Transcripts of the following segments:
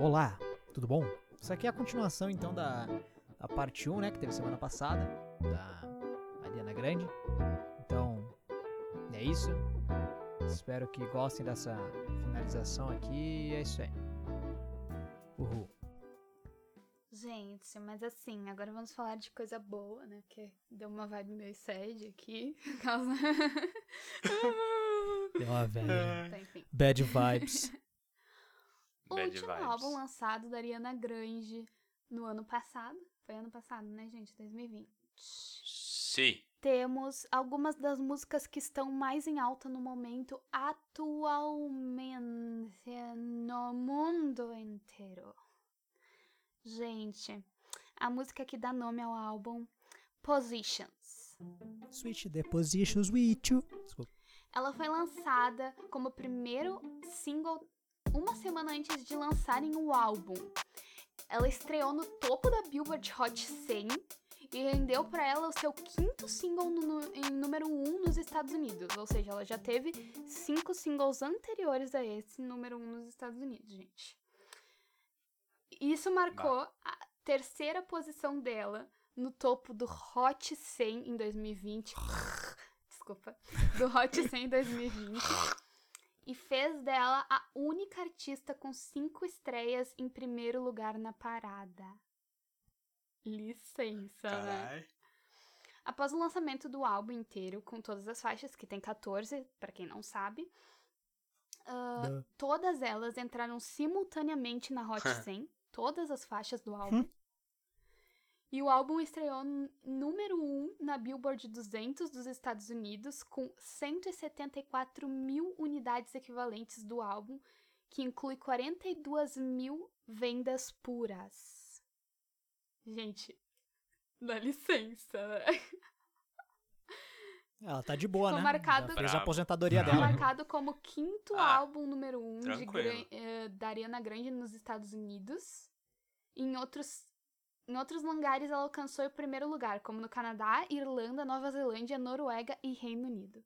Olá, tudo bom? Isso aqui é a continuação então da, da parte 1, né, que teve semana passada, da Mariana Grande. Então, é isso. Espero que gostem dessa finalização aqui e é isso aí. Uhul. Gente, mas assim, agora vamos falar de coisa boa, né? Porque deu uma vibe meio sad aqui. Deu uma velha. enfim. Bad vibes. Último vibes. álbum lançado da Ariana Grande no ano passado. Foi ano passado, né, gente? 2020. Sim. Temos algumas das músicas que estão mais em alta no momento atualmente no mundo inteiro. Gente, a música que dá nome ao álbum Positions. Switch the positions with you. Ela foi lançada como primeiro single uma semana antes de lançarem o álbum. Ela estreou no topo da Billboard Hot 100 e rendeu para ela o seu quinto single no- em número 1 um nos Estados Unidos. Ou seja, ela já teve cinco singles anteriores a esse número 1 um nos Estados Unidos, gente. Isso marcou a terceira posição dela no topo do Hot 100 em 2020. Desculpa. Do Hot 100 em 2020. E fez dela a única artista com cinco estreias em primeiro lugar na parada. Licença, né? Caralho. Após o lançamento do álbum inteiro, com todas as faixas, que tem 14, pra quem não sabe, Duh. todas elas entraram simultaneamente na Hot 100, todas as faixas do álbum. E o álbum estreou número 1 na Billboard 200 dos Estados Unidos, com 174 mil unidades equivalentes do álbum, que inclui 42 mil vendas puras. Gente, dá licença, né? Ela tá de boa, Ficou né? marcado- fez a aposentadoria dela. marcado como quinto Ah, álbum número um de eh, da Ariana Grande nos Estados Unidos. Em outros, em outros lugares ela alcançou o primeiro lugar, como no Canadá, Irlanda, Nova Zelândia, Noruega e Reino Unido.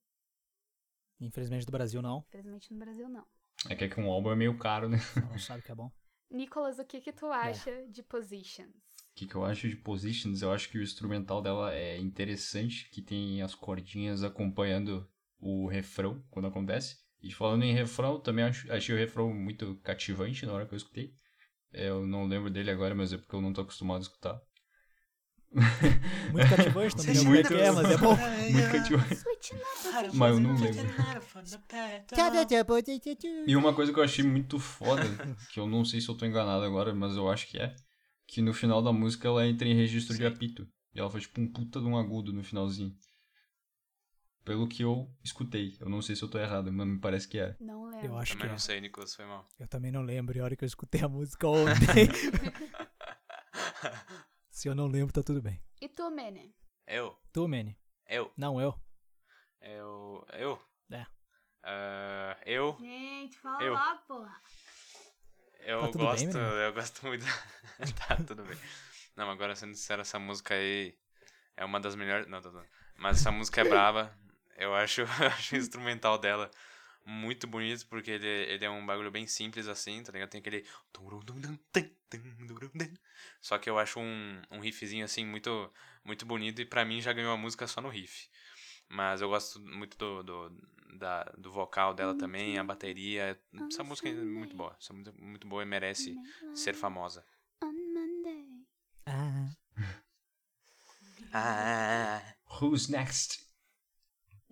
Infelizmente do Brasil não. Infelizmente no Brasil não. É que, é que um álbum é meio caro, né? Não sabe o que é bom. Nicolas, o que que tu acha de Positions? O que, que eu acho de Positions? Eu acho que o instrumental dela é interessante, que tem as cordinhas acompanhando o refrão quando acontece. E falando em refrão, também acho, achei o refrão muito cativante na hora que eu escutei. Eu não lembro dele agora, mas é porque eu não tô acostumado a escutar. Muito cativante, não me lembro como é que é, mas é bom. Muito cativante. Mas eu não lembro. E uma coisa que eu achei muito foda, que eu não sei se eu tô enganado agora, mas eu acho que é, que no final da música ela entra em registro de apito. E ela faz tipo um puta de um agudo no finalzinho. Pelo que eu escutei. Eu não sei se eu tô errado, mas me parece que é. Não lembro. Eu acho que Também é. não sei, Nicolas, foi mal. Eu também não lembro. E a hora que eu escutei a música ontem. Se eu não lembro, tá tudo bem. E tu, Mene? Eu, Tu, Manny? eu, Não, eu. eu, eu. É. Ah, eu, Gente, fala Eu. lá, porra. eu Tá tudo bem, gosto, menino? eu gosto muito. tá, tudo bem. Não, agora sendo sincero, essa música aí é uma das melhores. Não, tô falando. Mas essa música é brava. Eu acho, eu acho o instrumental dela muito bonito, porque ele, ele é um bagulho bem simples assim, tá ligado? Tem aquele. Só que eu acho um, um riffzinho assim muito, muito bonito e pra mim já ganhou a música só no riff. Mas eu gosto muito do, do, da, do vocal dela também, a bateria. Essa música é muito boa. Essa música é muito boa e merece ser famosa. Ah. Ah, Who's next?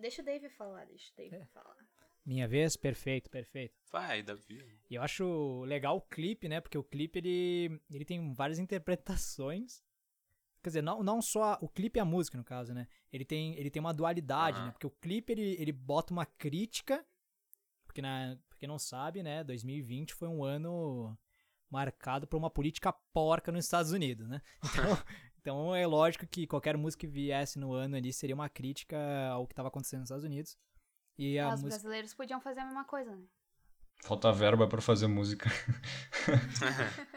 Deixa o Dave falar, deixa o Dave É. falar. Minha vez? Perfeito, perfeito. vai, Davi. E eu acho legal o clipe, né? Porque o clipe ele, ele tem várias interpretações. Quer dizer, não, não só o clipe e a música, no caso, né? Ele tem, ele tem uma dualidade, Aham. né? Porque o clipe ele, ele bota uma crítica. Porque, na, pra quem não sabe, né? 2020 foi um ano marcado por uma política porca nos Estados Unidos, né? Então, então é lógico que qualquer música que viesse no ano ali seria uma crítica ao que estava acontecendo nos Estados Unidos. E a Os música. brasileiros podiam fazer a mesma coisa, né? Falta verba pra fazer música.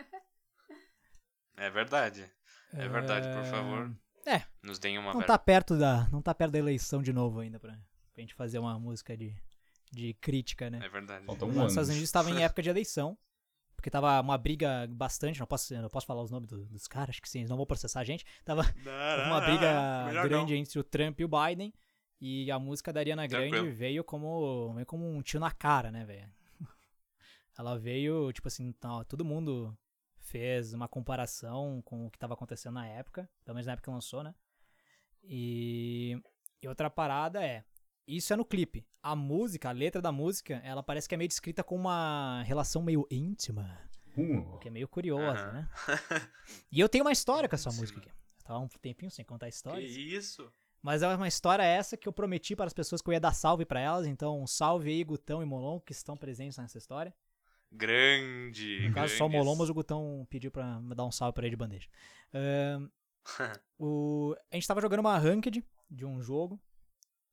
É verdade. É verdade, por favor. É, Nos deem uma não verba. tá perto da não tá perto da eleição de novo ainda pra, pra gente fazer uma música de, de crítica, né? É verdade. Falta um Os. Estados Unidos estavam em época de eleição Porque tava uma briga bastante, não posso, não posso falar os nomes do- dos caras, acho que sim, eles não vão processar a gente. Tava tava uma briga grande entre o Trump e o Biden. E a música da Ariana Grande Tranquilo. veio como, veio como um tiro na cara, né, velho? Ela veio, tipo assim, tá, todo mundo fez uma comparação com o que tava acontecendo na época, pelo menos na época que lançou, né? E, e outra parada é, isso é no clipe. A música, a letra da música, ela parece que é meio descrita com uma relação meio íntima, Uh, o que é meio curiosa, Aham. né? E eu tenho uma história com essa música aqui. Eu tava um tempinho sem contar Que histórias. isso? Mas é uma história essa que eu prometi para as pessoas que eu ia dar salve pra elas. Então, salve aí, Gutão e Molon, que estão presentes nessa história. Grande. No caso, só o grandes. Molon, mas o Gutão pediu pra me dar um salve pra ele de bandeja. Ahn, o, a gente tava jogando uma ranked de um jogo,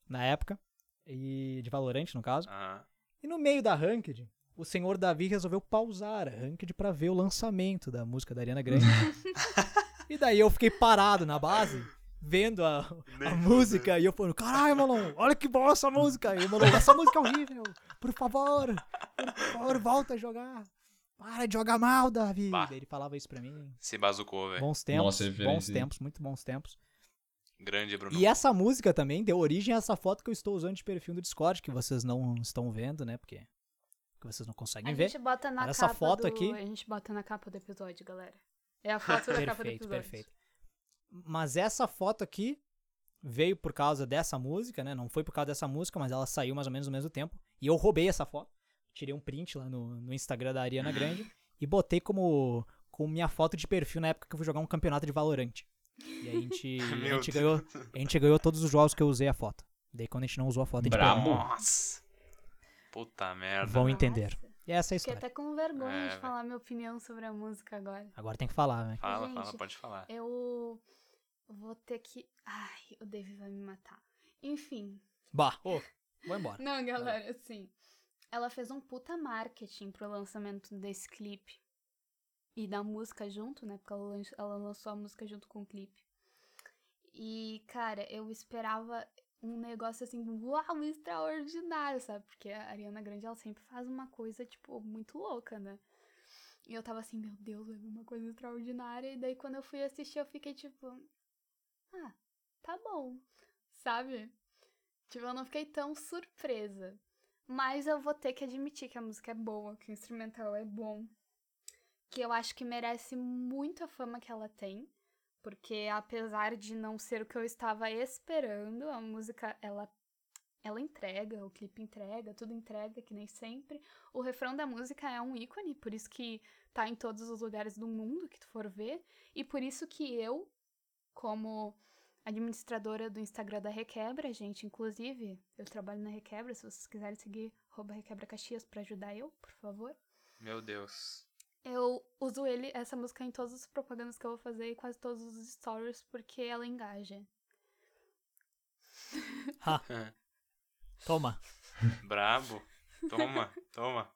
na época, e de Valorant, no caso. Aham. E no meio da ranked, o senhor Davi resolveu pausar a ranked pra ver o lançamento da música da Ariana Grande. e daí eu fiquei parado na base, vendo a, a música, e eu falando, caralho, Malon, olha que boa essa música. E o Malon, essa música é horrível, por favor, por favor, volta a jogar. Para de jogar mal, Davi. Bah. Ele falava isso pra mim. Se bazucou, velho. Bons tempos, Nossa, bons referência, hein? tempos, muito bons tempos. Grande, Bruno. E essa música também deu origem a essa foto que eu estou usando de perfil do Discord, que vocês não estão vendo, né? Porque que vocês não conseguem A ver. gente bota na Olha essa capa foto do... aqui. A gente bota na capa do episódio, galera. É a foto da capa do Perfeito, episódio. perfeito. Mas essa foto aqui veio por causa dessa música, né? Não foi por causa dessa música, mas ela saiu mais ou menos no mesmo tempo. E eu roubei essa foto. Tirei um print lá no, no Instagram da Ariana Grande e botei como, como minha foto de perfil na época que eu fui jogar um campeonato de Valorant. E a gente, a gente, ganhou, a gente ganhou todos os jogos que eu usei a foto. Daí quando a gente não usou a foto, a gente. Nossa. Puta merda. Vão entender. Nossa, E essa é a Fiquei história. até com vergonha É, de falar minha opinião sobre a música agora. Agora tem que falar, né? Fala, Gente, fala, pode falar. Eu vou ter que. Ai, o David vai me matar. Enfim. Bah, ô, vou embora. Não, galera, assim. Ela fez um puta marketing pro lançamento desse clipe. E da música junto, né? Porque ela, ela lançou a música junto com o clipe. E, cara, eu esperava um negócio assim, uau, extraordinário, sabe? Porque a Ariana Grande, ela sempre faz uma coisa, tipo, muito louca, né? E eu tava assim, meu Deus, vir uma coisa extraordinária. E daí, quando eu fui assistir, eu fiquei tipo, ah, tá bom, sabe? Tipo, eu não fiquei tão surpresa. Mas eu vou ter que admitir que a música é boa, que o instrumental é bom. Que eu acho que merece muito a fama que ela tem. Porque apesar de não ser o que eu estava esperando, a música, ela, ela entrega, o clipe entrega, tudo entrega, que nem sempre. O refrão da música é um ícone, por isso que tá em todos os lugares do mundo que tu for ver. E por isso que eu, como administradora do Instagram da Requebra, gente. Inclusive, eu trabalho na Requebra. Se vocês quiserem seguir, Requebra Caxias pra ajudar eu, por favor. Meu Deus. Eu uso ele, essa música, em todas as propagandas que eu vou fazer e quase todos os stories, porque ela engaja. Ha, toma. Brabo. Toma, toma.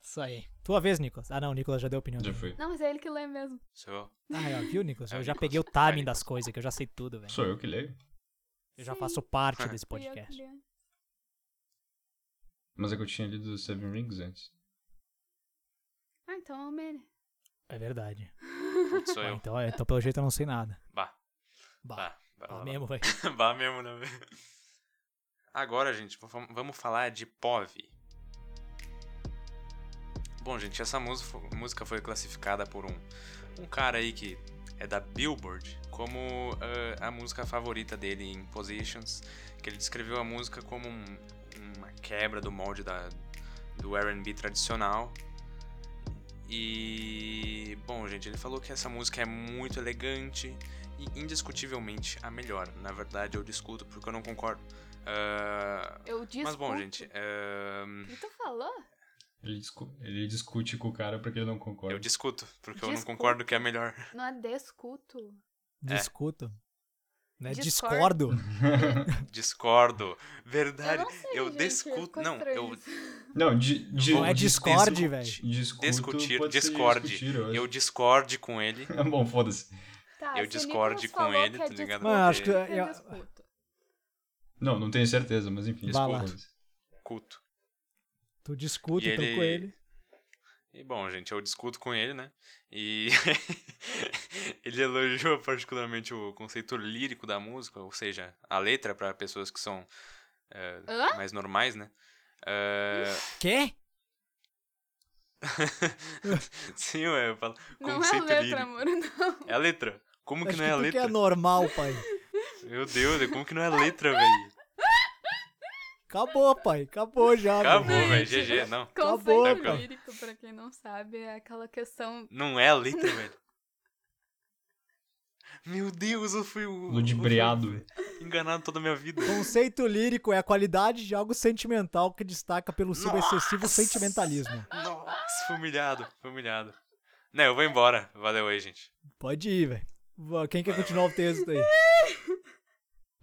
Isso aí. Tua vez, Nicolas. Ah, não, o Nicolas já deu opinião. Já dele. foi. Não, mas é ele que lê mesmo. Sou. Ah, é, viu, Nicolas? É, Eu já Nicolas. peguei o É, timing Nicolas. das coisas, que eu já sei tudo, velho. Sou eu que leio. Eu já Sim. faço parte desse Fui eu podcast. Mas é que eu tinha lido Seven Rings antes. Ah, então é o Mene. É verdade. Putz, sou eu. então, é, então, pelo jeito, eu não sei nada. Bah. Bah, Bah. bah, bah mesmo, velho. Bah mesmo, né? Agora, gente, vam- vamos falar de POV. Bom, gente, essa música fo- música foi classificada por um, um cara aí que é da Billboard como eh, a música favorita dele em Positions, que ele descreveu a música como um- uma quebra do molde da, do R&B tradicional. E, bom, gente, ele falou que essa música é muito elegante e indiscutivelmente a melhor. Na verdade, eu discuto porque eu não concordo. Ah, Eu discuto. mas bom, gente, que tu falou? Ele, discu- ele discute com o cara porque ele não concorda. eu discuto, porque eu não Discuto. concordo que é melhor. Não é descuto. Discuto. Não é Discordo. discordo. Discordo. Verdade. Eu sei, eu gente, discuto. Não, eu. Não, di, di, Não é dis- Discord, velho. discuto discutir, discutir, eu discorde com ele. Bom, foda-se. Tá, Eu se o discorde Nicolas com ele, é tá ligado? discuto, Mano, acho que eu eu- discuto. Não, não tenho certeza, mas enfim. Culto. Tu discute então ele- com ele. E bom, gente, eu discuto com ele, né? E ele elogiou particularmente o conceito lírico da música, ou seja, a letra para pessoas que são é, Hã? mais normais, né? É, Quê? Sim, ué, eu falo. Não é a conceito letra, lírico. amor, não. É a letra. Como que Acho não é a tu que letra? é normal, pai. Meu Deus, como que não é a letra, velho? Acabou, pai. Acabou já. Acabou, velho. GG, não. Acabou, Conceito cara. lírico, pra quem não sabe, é aquela questão. Não é a letra, velho. Meu Deus, eu fui o. Ludibriado. eu fui Enganado toda a minha vida. Conceito lírico é a qualidade de algo sentimental que destaca pelo seu excessivo sentimentalismo. Nossa, fui humilhado, fui humilhado. Não, eu vou embora. Valeu aí, gente. Pode ir, velho. Quem quer continuar o texto aí?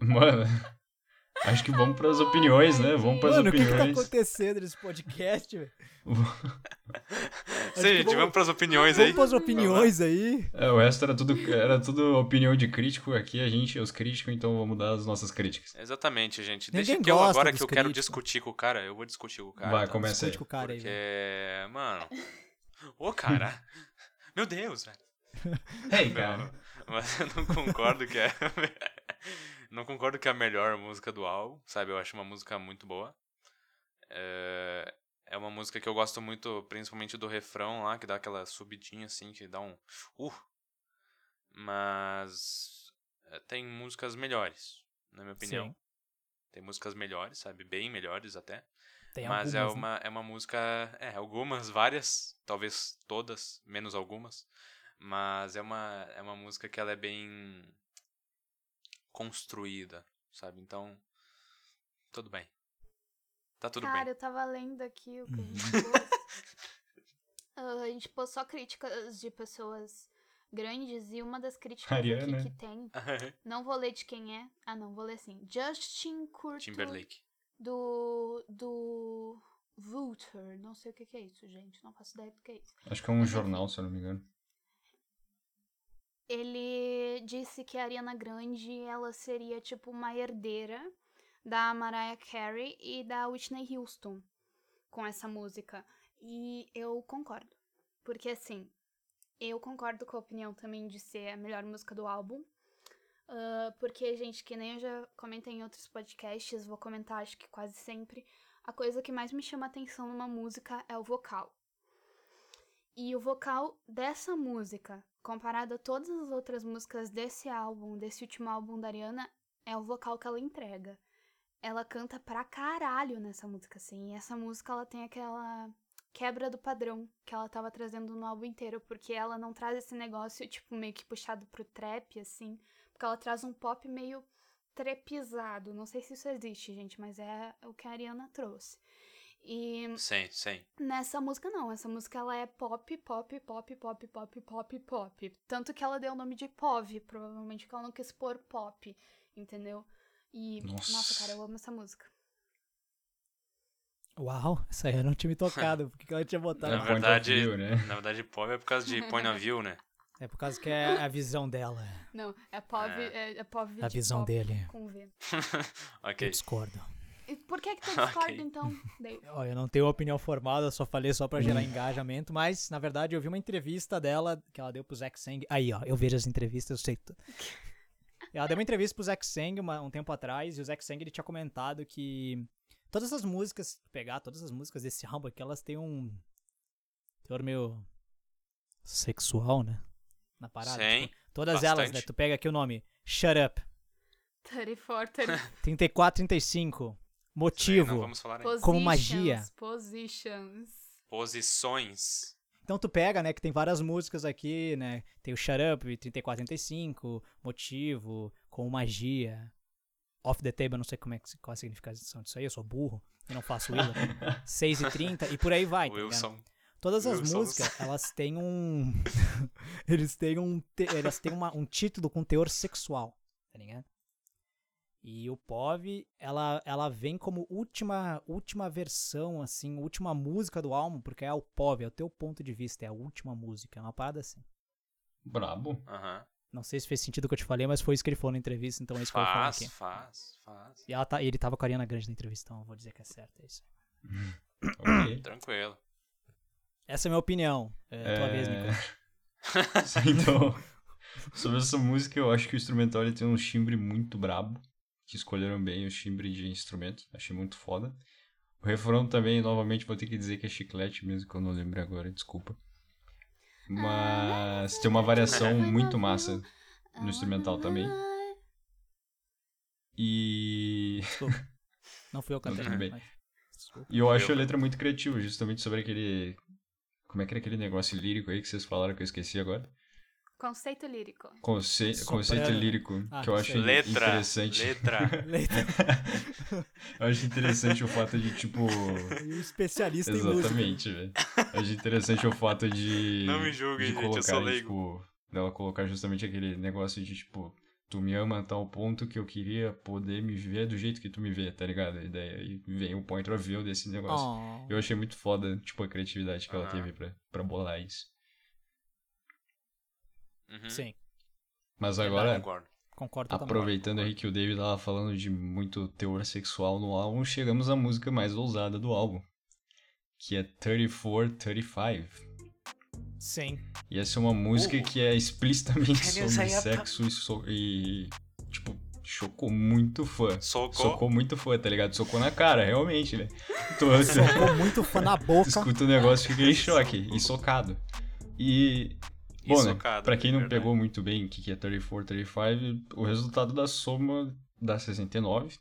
Mano, acho que vamos pras opiniões, né? Vamos pras Mano, o que, que tá opiniões. acontecendo nesse podcast, velho? Sim, gente, vamos- vamos pras opiniões aí. Vamos pras opiniões aí. É, o resto era tudo, era tudo opinião de crítico. Aqui a gente é os críticos, então vamos dar as nossas críticas. Exatamente, gente. Ninguém Deixa que eu, agora que eu quero críticos. discutir com o cara, eu vou discutir com o cara. Vai, tá? começa aí. Com o cara aí, Porque, velho. mano. Ô, cara. Meu Deus, velho. Ei, Não, cara. mas eu não concordo que é. não concordo que é a melhor música do álbum, sabe? Eu acho uma música muito boa. É, é uma música que eu gosto muito, principalmente do refrão lá, que dá aquela subidinha assim, que dá um. Uh! Mas. é, Tem músicas melhores, na minha opinião. Sim. Tem músicas melhores, sabe? Bem melhores até. Tem Mas é algumas, né? uma, é uma música. É, algumas, várias, talvez todas, menos algumas. Mas é uma, é uma música que ela é bem construída, sabe? Então, tudo bem. Tá tudo Cara, bem. eu tava lendo aqui o que a Uhum. gente pôs. Ah, a gente pôs só críticas de pessoas grandes e uma das críticas Ariana. que tem. Não vou ler de quem é. Ah, não, vou ler assim. Justin Curto Timberlake. do. do. Vulture. Não sei o que, que é isso, gente. Não faço ideia do que é isso. Acho que é um jornal, se eu não me engano. Ele disse que a Ariana Grande ela seria tipo uma herdeira da Mariah Carey e da Whitney Houston com essa música. E eu concordo. Porque assim, eu concordo com a opinião também de ser a melhor música do álbum. Ah, porque, gente, que nem eu já comentei em outros podcasts, vou comentar acho que quase sempre. A coisa que mais me chama atenção numa música é o vocal. E o vocal dessa música, comparado a todas as outras músicas desse álbum, desse último álbum da Ariana, é o vocal que ela entrega. Ela canta pra caralho nessa música, assim. E essa música, ela tem aquela quebra do padrão que ela tava trazendo no álbum inteiro, porque ela não traz esse negócio, tipo, meio que puxado pro trap, assim. Porque ela traz um pop meio trepizado. Não sei se isso existe, gente, mas é o que a Ariana trouxe. E Sim, sim. Nessa música não, essa música ela é pop, pop, pop, pop, pop, pop, pop. Tanto que ela deu o nome de POV, provavelmente que ela não quis pôr pop, entendeu? E, Nossa. nossa, cara, eu amo essa música. Uau, essa aí eu não tinha me tocado. Por que que ela tinha botado? Na point of verdade, view, né? na verdade, pop é por causa de point of view, né? É por causa que é a visão dela. Não, é POV, É. é, é POV A de visão pop dele. com V. Eu ok. discordo. Por que que tu discorda, Ok. então? Ó, eu não tenho opinião formada, só falei só pra gerar engajamento, mas na verdade eu vi uma entrevista dela que ela deu pro Zack Sang. Aí, ó, eu vejo as entrevistas, eu sei tudo. Ela deu uma entrevista pro Zack Sang uma- um tempo atrás e o Zack Sang ele tinha comentado que todas as músicas, pegar todas as músicas desse álbum aqui, elas têm um teor meio sexual, né? Na parada. Sim, Tipo, todas elas, bastante. né? Tu pega aqui o nome Shut Up, 34, 30 34, 35, Sim, Motivo. não vamos falar ainda. positions, Como magia. Positions. Posições. Então tu pega, né, que tem várias músicas aqui, né? Tem o Shut Up, 3435, Motivo, Com Magia, Off the Table, eu não sei como é que, qual a significação disso aí, eu sou burro e não faço Willa. 6 e 30 e por aí vai, tá? Wilson. Todas as Wilson. músicas, elas têm um eles têm um te- elas têm uma- um título com teor sexual, tá ligado? E o POV, ela, ela vem como última última versão, assim, última música do álbum, porque é o POV, é o teu ponto de vista, é a última música, é uma parada assim. Brabo. Aham. Não sei se fez sentido o que eu te falei, mas foi isso que ele falou na entrevista, então é isso que eu Faz, aqui. faz, faz. E ela tá, ele tava com a Ariana Grande na entrevista, então eu vou dizer que é certo, é isso. Ok. Tranquilo. Essa é a minha opinião. É, tua vez, Nico. então, sobre essa música, eu acho que o instrumental ele tem um timbre muito brabo. Que escolheram bem o timbre de instrumento. Achei muito foda. O refrão também, novamente, vou ter que dizer que é chiclete mesmo, que eu não lembro agora, desculpa. Mas tem uma variação muito massa no instrumental também. E. Desculpa. Não fui eu cantando. tudo bem. E eu acho a letra muito criativa, justamente sobre aquele. Como é que era aquele negócio lírico aí que vocês falaram que eu esqueci agora? Conceito lírico. Conce... Soprano. Conceito lírico, Ah, que eu acho. Letra. interessante. Letra. Letra. eu acho interessante o fato de, tipo. E o especialista em música. Exatamente, velho. Eu acho interessante o fato de. Não me julguem, de gente, eu colocar, sou leigo. Tipo, dela colocar justamente aquele negócio de, tipo, tu me ama a tal ponto que eu queria poder me ver do jeito que tu me vê, tá ligado? E daí aí vem o point of view desse negócio. Oh. Eu achei muito foda, tipo, a criatividade que ela teve pra, pra bolar isso. Uhum. Sim, Mas É agora, Concordo. aproveitando aí que o David tava falando de muito teor sexual no álbum, chegamos à música mais ousada do álbum. Que é 3435. Sim. E essa é uma música Uh. que é explicitamente sobre a- sexo e, so- e, tipo, chocou muito fã. Socou. Socou muito fã, tá ligado? Socou na cara, realmente, né? Tu, tu Socou muito fã na boca. escuta o negócio e fica em choque e socado. E, Bom, né, pra quem não pegou muito bem o que que é 34, 35, o resultado da soma dá 69,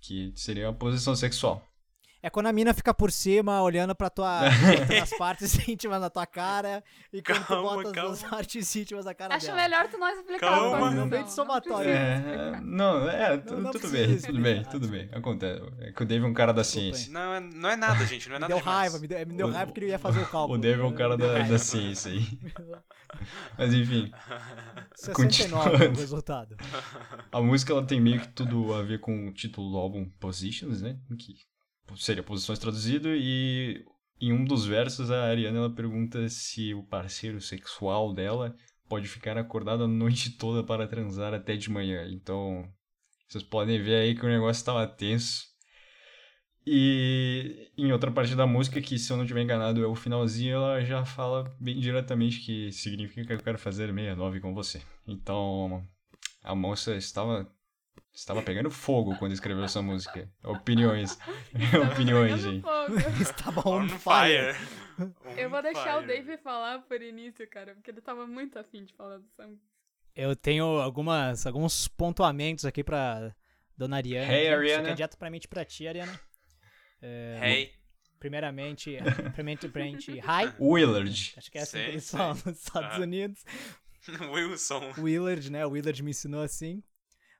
que seria a posição sexual. É quando a mina fica por cima, olhando pra tua, as partes íntimas na tua cara, e quando tu Calma, bota calma. as partes íntimas na cara Acho dela. melhor tu não explicar Calma. a posição, Não vem de somatório. É, não, é, tu- Não, não tudo bem, tudo bem, tudo bem, acontece. É que o Dave é um cara da Desculpa ciência. Não, é, não é nada, gente. Não é Me nada deu demais. raiva, me deu, me deu O- raiva porque ele ia fazer o cálculo. O Dave é um cara da, da ciência aí. Mas enfim, 69 Continuando. é o resultado. a música ela tem meio que tudo a ver com o título do álbum Positions, né? Que seria posições traduzido e em um dos versos a Ariana ela pergunta se o parceiro sexual dela pode ficar acordado a noite toda para transar até de manhã. Então, vocês podem ver aí que o negócio estava tenso. E em outra parte da música, que se eu não estiver enganado é o finalzinho, ela já fala bem diretamente que significa que eu quero fazer 69 com você. Então, a moça estava estava pegando fogo quando escreveu essa música. Opiniões. Opiniões, gente. fogo. Estava On on fire. fire. Eu vou deixar o. Dave falar por início, cara, porque ele tava muito afim de falar dessa música. Eu tenho algumas, alguns pontuamentos aqui pra Dona Ariana. Hey, aqui. Isso Ariana. aqui é diretamente pra ti, Ariana. É, Hey. Primeiramente, primeiramente, primeiramente, hi. Willard. Acho que é assim Sei, que eles falam nos Estados Ah. Unidos. Wilson. Willard, né? O Willard me ensinou assim.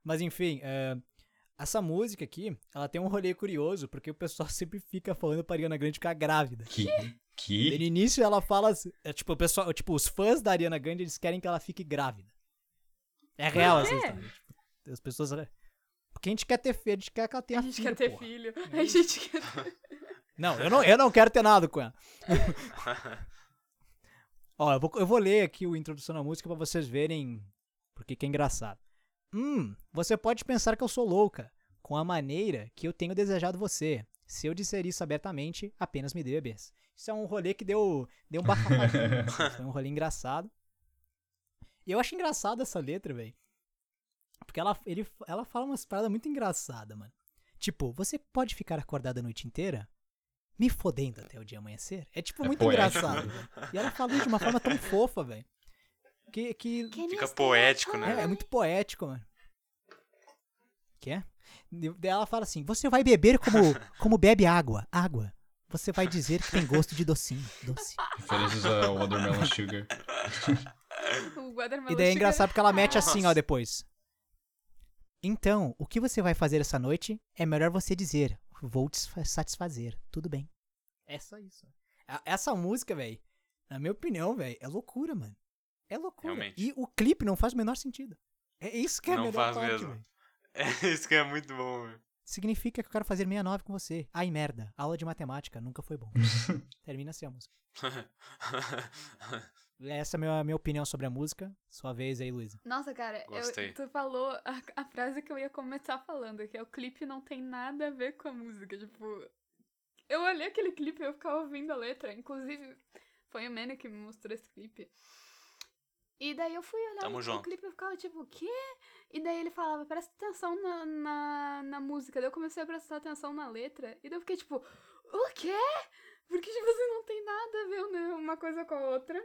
Mas enfim, é, essa música aqui, ela tem um rolê curioso, porque o pessoal sempre fica falando pra Ariana Grande ficar grávida. Que? E Que? no início ela fala assim, é, tipo, o pessoal, tipo, os fãs da Ariana Grande, eles querem que ela fique grávida. É real essa história. Tipo, as pessoas. Porque a gente quer ter filho, a gente quer que ela tenha A gente filho. quer ter porra. filho. A gente quer ter... Não, eu não, eu não quero ter nada com ela. Ó, eu vou, eu vou ler aqui o introdução da música pra vocês verem porque que é engraçado. Hum, você pode pensar que eu sou louca com a maneira que eu tenho desejado você. Se eu disser isso abertamente, apenas me dê bebês. Isso é um rolê que deu, deu um Foi um rolê engraçado. E eu acho engraçado essa letra, velho. Porque ela, ele, ela fala umas paradas muito engraçadas, mano. Tipo, você pode ficar acordado a noite inteira me fodendo até o dia amanhecer? É tipo É muito poético. engraçado, velho. E ela fala isso de uma forma tão fofa, velho. Que, que Fica poético, é, né? é muito poético, mano. Que é? Daí ela fala assim: Você vai beber como, como bebe água. Água. Você vai dizer que tem gosto de docinho. Doce. Referências ao Watermelon Sugar. O Watermelon E daí é Sugar- engraçado porque ela mete assim, ó, Nossa. depois. Então, o que você vai fazer essa noite é melhor você dizer: Vou te sa- satisfazer. Tudo bem. É só isso. A- Essa música, velho, na minha opinião, velho, é loucura, mano. É loucura. Realmente. E o clipe não faz o menor sentido. É isso que é a Não melhor faz parte, mesmo. velho. É isso que é muito bom, velho. Significa que eu quero fazer 69 com você. Ai, merda. Aula de matemática nunca foi bom. Termina assim a música. Essa é a minha, minha opinião sobre a música. Sua vez aí, Luísa. Nossa, cara, eu- Gostei. tu falou a, a frase que eu ia começar falando, que é o clipe não tem nada a ver com a música. Tipo, eu olhei aquele clipe e eu ficava ouvindo a letra. Inclusive, Foi o Mano que me mostrou esse clipe. E daí eu fui olhar Tamo o junto. clipe e ficava tipo, o quê? E daí ele falava, presta atenção na, na, na música. Daí eu comecei a prestar atenção na letra. E daí eu fiquei tipo, o quê? Porque, tipo assim, não tem nada a ver né, uma coisa com a outra.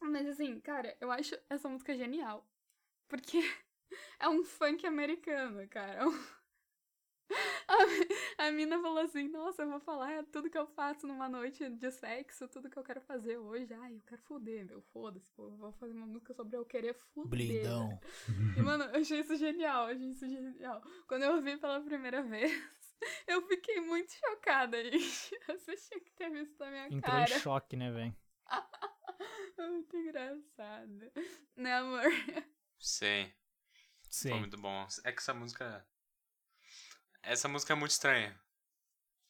Mas assim, cara, eu acho essa música genial. Porque é um funk americano, cara. É um- A, a mina falou assim, nossa, eu vou falar tudo que eu faço numa noite de sexo, tudo que eu quero fazer hoje. Ai, eu quero foder, meu, foda-se, pô, eu vou fazer uma música sobre eu querer foder. Blindão. E, mano, eu achei isso genial, eu achei isso genial. Quando eu ouvi pela primeira vez, eu fiquei muito chocada, gente. Você tinha que ter visto na minha Entrou cara. em choque, né, velho? É muito engraçado. Né, amor? Sim. Sim. Foi muito bom. É que essa música. Essa música é muito estranha.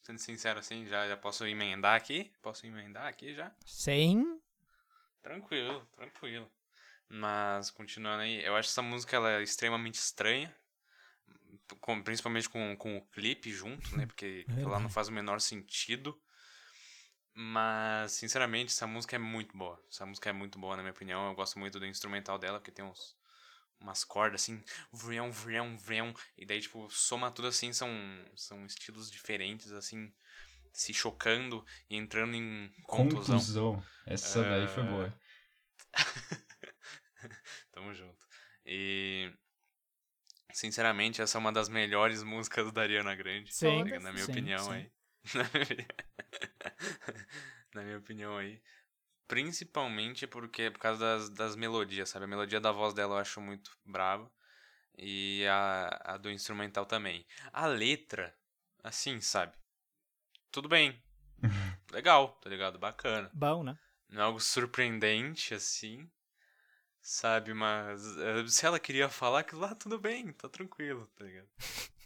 Sendo sincero assim, já, já posso emendar aqui? Posso emendar aqui já? Sem. Tranquilo, tranquilo. Mas, continuando aí, eu acho essa música ela é extremamente estranha. com- principalmente com, com o clipe junto, né? Porque ela não faz o menor sentido. Mas, sinceramente, essa música é muito boa. Essa música é muito boa, na minha opinião. Eu gosto muito do instrumental dela, porque tem uns, umas cordas assim, vrião, vrião, vrião. E daí, tipo, soma tudo assim, são, são estilos diferentes, assim, se chocando e entrando em contusão. Conclusão. Essa daí foi É. boa. Tamo junto. E. Sinceramente, essa é uma das melhores músicas da Ariana Grande. Sim, tá Na minha sim, opinião sim. aí. Na minha opinião aí. Principalmente porque por causa das, das melodias, sabe? A melodia da voz dela eu acho muito brava. E a, a do instrumental também. A letra, assim, sabe? Tudo bem. Legal, tá ligado? Bacana. Bom, né? Não é algo surpreendente assim, sabe? Mas eh, se ela queria falar aquilo lá, tudo bem, tá tranquilo, tá ligado?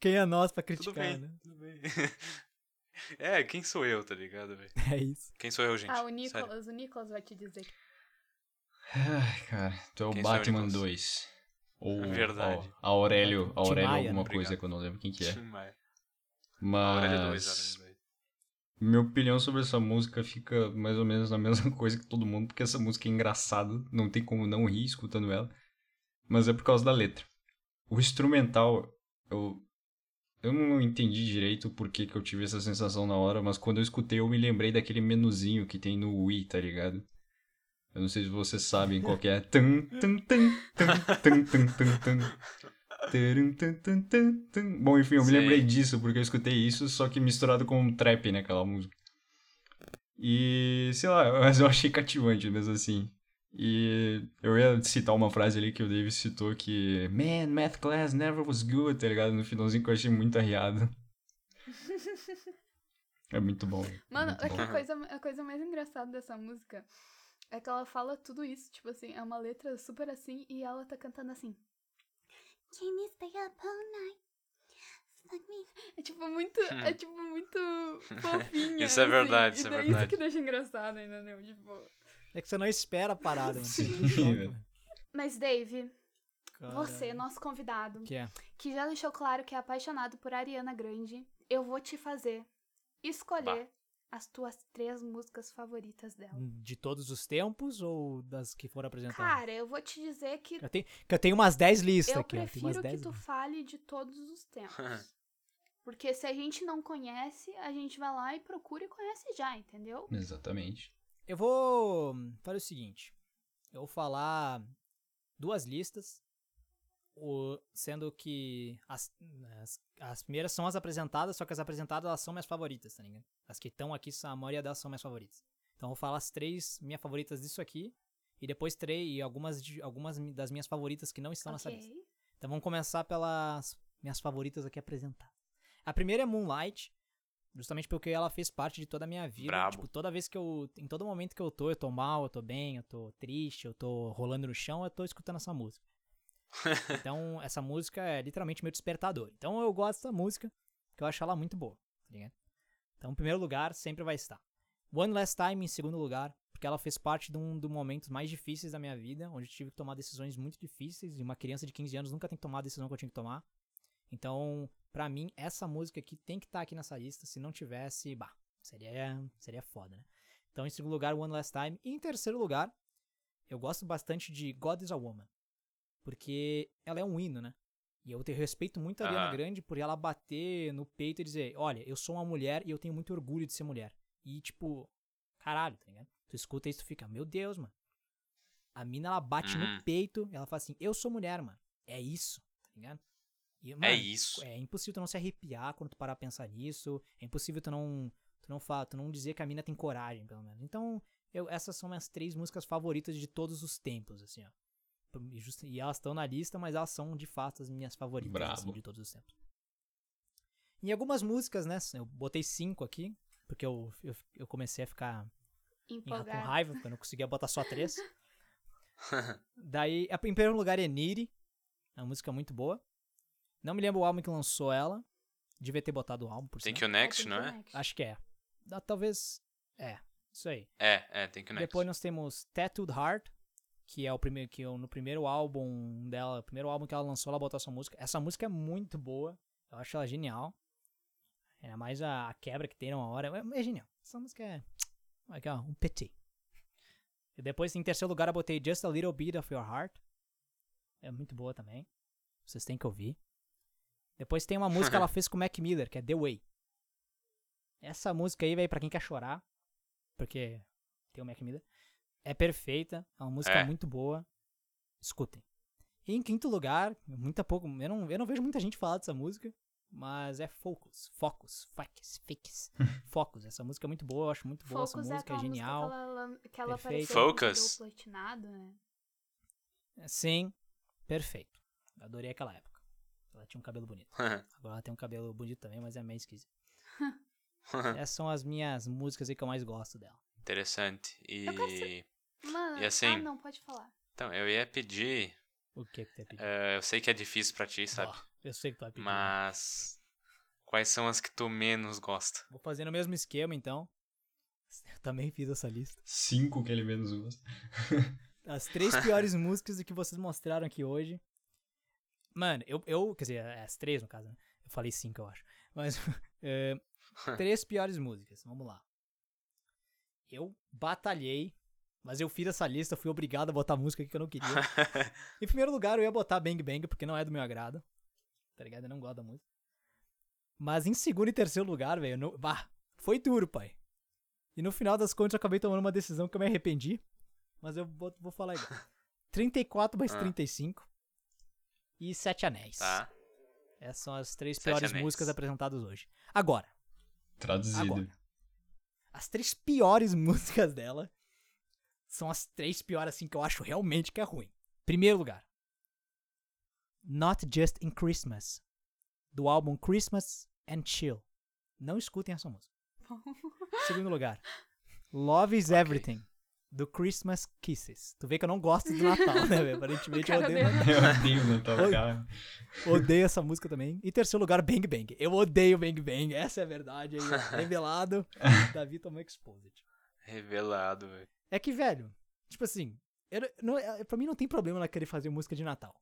Quem é nós pra Tudo criticar, bem, né? tudo bem. é, quem sou eu, tá ligado, velho? É isso. Quem sou eu, gente? Ah, o Sério. Nicolas, o Nicolas vai te dizer. Ai, cara, tu é o Quem Batman Nicolas? 2. Ou Verdade. ó, a Aurélio, Aurélio Maia, alguma coisa Obrigado. que eu não lembro quem que é. Mas Aurélio 2, Aurélio 2. minha opinião sobre essa música fica mais ou menos a mesma coisa que todo mundo, porque essa música é engraçada, não tem como não rir escutando ela. Mas é por causa da letra. O instrumental, eu eu não entendi direito por que, que eu tive essa sensação na hora, mas quando eu escutei eu me lembrei daquele menuzinho que tem no Wii, tá ligado? Eu não sei se vocês sabem qual que é. Tum, tum, tum, tum, tum, tum, tum, tum. Tarum, tum, tum, tum, tum. Bom, enfim, eu me lembrei disso porque eu escutei isso, só que misturado com um trap naquela música. E, sei lá, mas eu achei cativante mesmo assim. E eu ia citar uma frase ali que o Davis citou que Man, math class never was good, tá ligado? No finalzinho que eu achei muito arriado. É muito bom. Mano, muito é bom. a coisa, a coisa mais engraçada dessa música é que ela fala tudo isso, tipo assim, é uma letra super assim e ela tá cantando assim. Can you stay up all night? Fuck me. É tipo muito, é tipo muito fofinha. Isso é assim, verdade, e isso é daí verdade. Isso que deixa engraçado ainda, né? Tipo... É que você não espera a parada, mano. Você Sim, choque, velho. mano. Mas Dave, você, Caralho. nosso convidado, Que é? que já deixou claro que é apaixonado por Ariana Grande, eu vou te fazer escolher as tuas três músicas favoritas dela. De todos os tempos ou das que foram apresentadas? Cara, eu vou te dizer que Eu tenho, que eu tenho umas 10 listas eu aqui, ó. Tem umas prefiro que 10 tu listas. fale de todos os tempos. Porque se a gente não conhece, a gente vai lá e procura e conhece já, entendeu? Exatamente. Eu vou fazer o seguinte. Eu vou falar duas listas. sendo que as, as, as primeiras são as apresentadas, só que as apresentadas elas são minhas favoritas, tá ligado? As que estão aqui, a maioria delas são minhas favoritas. Então eu vou falar as três minhas favoritas disso aqui. E depois três, e algumas, de- algumas das minhas favoritas que não estão nessa lista. Então vamos começar pelas minhas favoritas aqui apresentadas. A primeira é Moonlight, justamente porque ela fez parte de toda a minha vida. Brabo. Tipo, toda vez que eu. Em todo momento que eu tô, eu tô mal, eu tô bem, eu tô triste, eu tô rolando no chão, eu tô escutando essa música. Então, essa música é literalmente meu despertador. Então eu gosto dessa música, porque eu acho ela muito boa, tá ligado? Então, em primeiro lugar, sempre vai estar. One Last Time em segundo lugar, porque ela fez parte de um dos momentos mais difíceis da minha vida, onde eu tive que tomar decisões muito difíceis, e uma criança de 15 anos nunca tem que tomar a decisão que eu tinha que tomar. Então, pra mim, essa música aqui tem que estar aqui nessa lista, se não tivesse, bah, seria, seria foda, né? Então, em segundo lugar, One Last Time. E em terceiro lugar, eu gosto bastante de God is a Woman. Porque ela é um hino, né? E eu te respeito muito a Ariana Aham. Grande por ela bater no peito e dizer: Olha, eu sou uma mulher e eu tenho muito orgulho de ser mulher. E, tipo, caralho, tá ligado? Tu escuta isso e tu fica: Meu Deus, mano. A mina, ela bate Uhum. no peito ela fala assim: Eu sou mulher, mano. É isso, tá ligado? E, mano, É isso. é impossível tu não se arrepiar quando tu parar pra pensar nisso. É impossível tu não, tu não, fa tu não dizer que a mina tem coragem, pelo menos. Então, eu, essas são minhas três músicas favoritas de todos os tempos, assim, ó. E, just- e elas estão na lista, mas elas são de fato as minhas favoritas assim, de todos os tempos. Em algumas músicas, né? Eu botei cinco aqui, porque eu, eu, eu comecei a ficar em- com raiva, porque eu não conseguia botar só três. Daí, a- em primeiro lugar é Niri, é uma música muito boa. Não me lembro o álbum que lançou ela. Devia ter botado o álbum, por Thank sinal. You Next, Tem não é? Acho que é. Ah, Talvez. É, isso aí. É, é, Thank You Next. Depois nós temos Tattooed Heart, que é o primeiro que eu, no primeiro álbum dela, o primeiro álbum que ela lançou, ela botou essa música. Essa música é muito boa. Eu acho ela genial. É mais a, a quebra que tem numa hora. É, é genial. Essa música é. Aqui, ó, um petit. E depois, em terceiro lugar, eu botei Just a Little Bit of Your Heart. É muito boa também. Vocês têm que ouvir. Depois tem uma música que ela fez com o Mac Miller, que é The Way. Essa música aí, velho, pra quem quer chorar, porque tem o Mac Miller, é perfeita, é uma música É. muito boa. Escutem. E em quinto lugar, muita pouco, eu não, eu não vejo muita gente falar dessa música, mas é Focus, Focus, Focus, Fix, Focus. Essa música é muito boa, eu acho muito boa Focus essa é música, é aquela genial. música que ela, que ela Focus. platinado, né? Sim, perfeito. Adorei aquela época. Ela tinha um cabelo bonito. Agora ela tem um cabelo bonito também, mas é meio esquisito. Essas são as minhas músicas aí que eu mais gosto dela. Interessante. E. Mano, E assim- ah, não, pode falar. Então, eu ia pedir. O que que tu ia pedir? eh, eu sei que é difícil pra ti, sabe? Ó, eu sei que tu vai pedir. Mas. Quais são as que tu menos gosta? Vou fazer no mesmo esquema, então. Eu também fiz essa lista. Cinco que ele menos gosta. As três piores músicas que vocês mostraram aqui hoje. Mano, eu, eu. Quer dizer, as três no caso, né? Eu falei cinco, eu acho. Mas. é, três piores músicas. Vamos lá. Eu batalhei. Mas eu fiz essa lista, fui obrigado a botar música que eu não queria. em primeiro lugar, eu ia botar Bang Bang, porque não é do meu agrado. Tá ligado? Eu não gosto da música. Mas em segundo e terceiro lugar, velho, não- bah, foi duro, pai. E no final das contas, eu acabei tomando uma decisão que eu me arrependi. Mas eu vou, vou falar igual. 34 mais Ah. 35 e Sete Anéis. Tá? Essas são as três Sete piores Anéis. músicas apresentadas hoje. Agora, Traduzido. Agora. as três piores músicas dela são as três piores, assim, que eu acho realmente que é ruim. Primeiro lugar. Not Just in Christmas. Do álbum Christmas and Chill. Não escutem essa música. Segundo lugar. Love is Ok. Everything. Do Christmas Kisses. Tu vê que eu não gosto do Natal, né, velho? Aparentemente eu odeio, dele. Eu odeio o Natal, cara. odeio essa música também. E terceiro lugar, Bang Bang. Eu odeio Bang Bang. Essa é a verdade aí. Revelado. Davi tomou exposed. Revelado, velho. É que, velho, tipo assim, eu, não, é- pra mim não tem problema ela querer fazer música de Natal.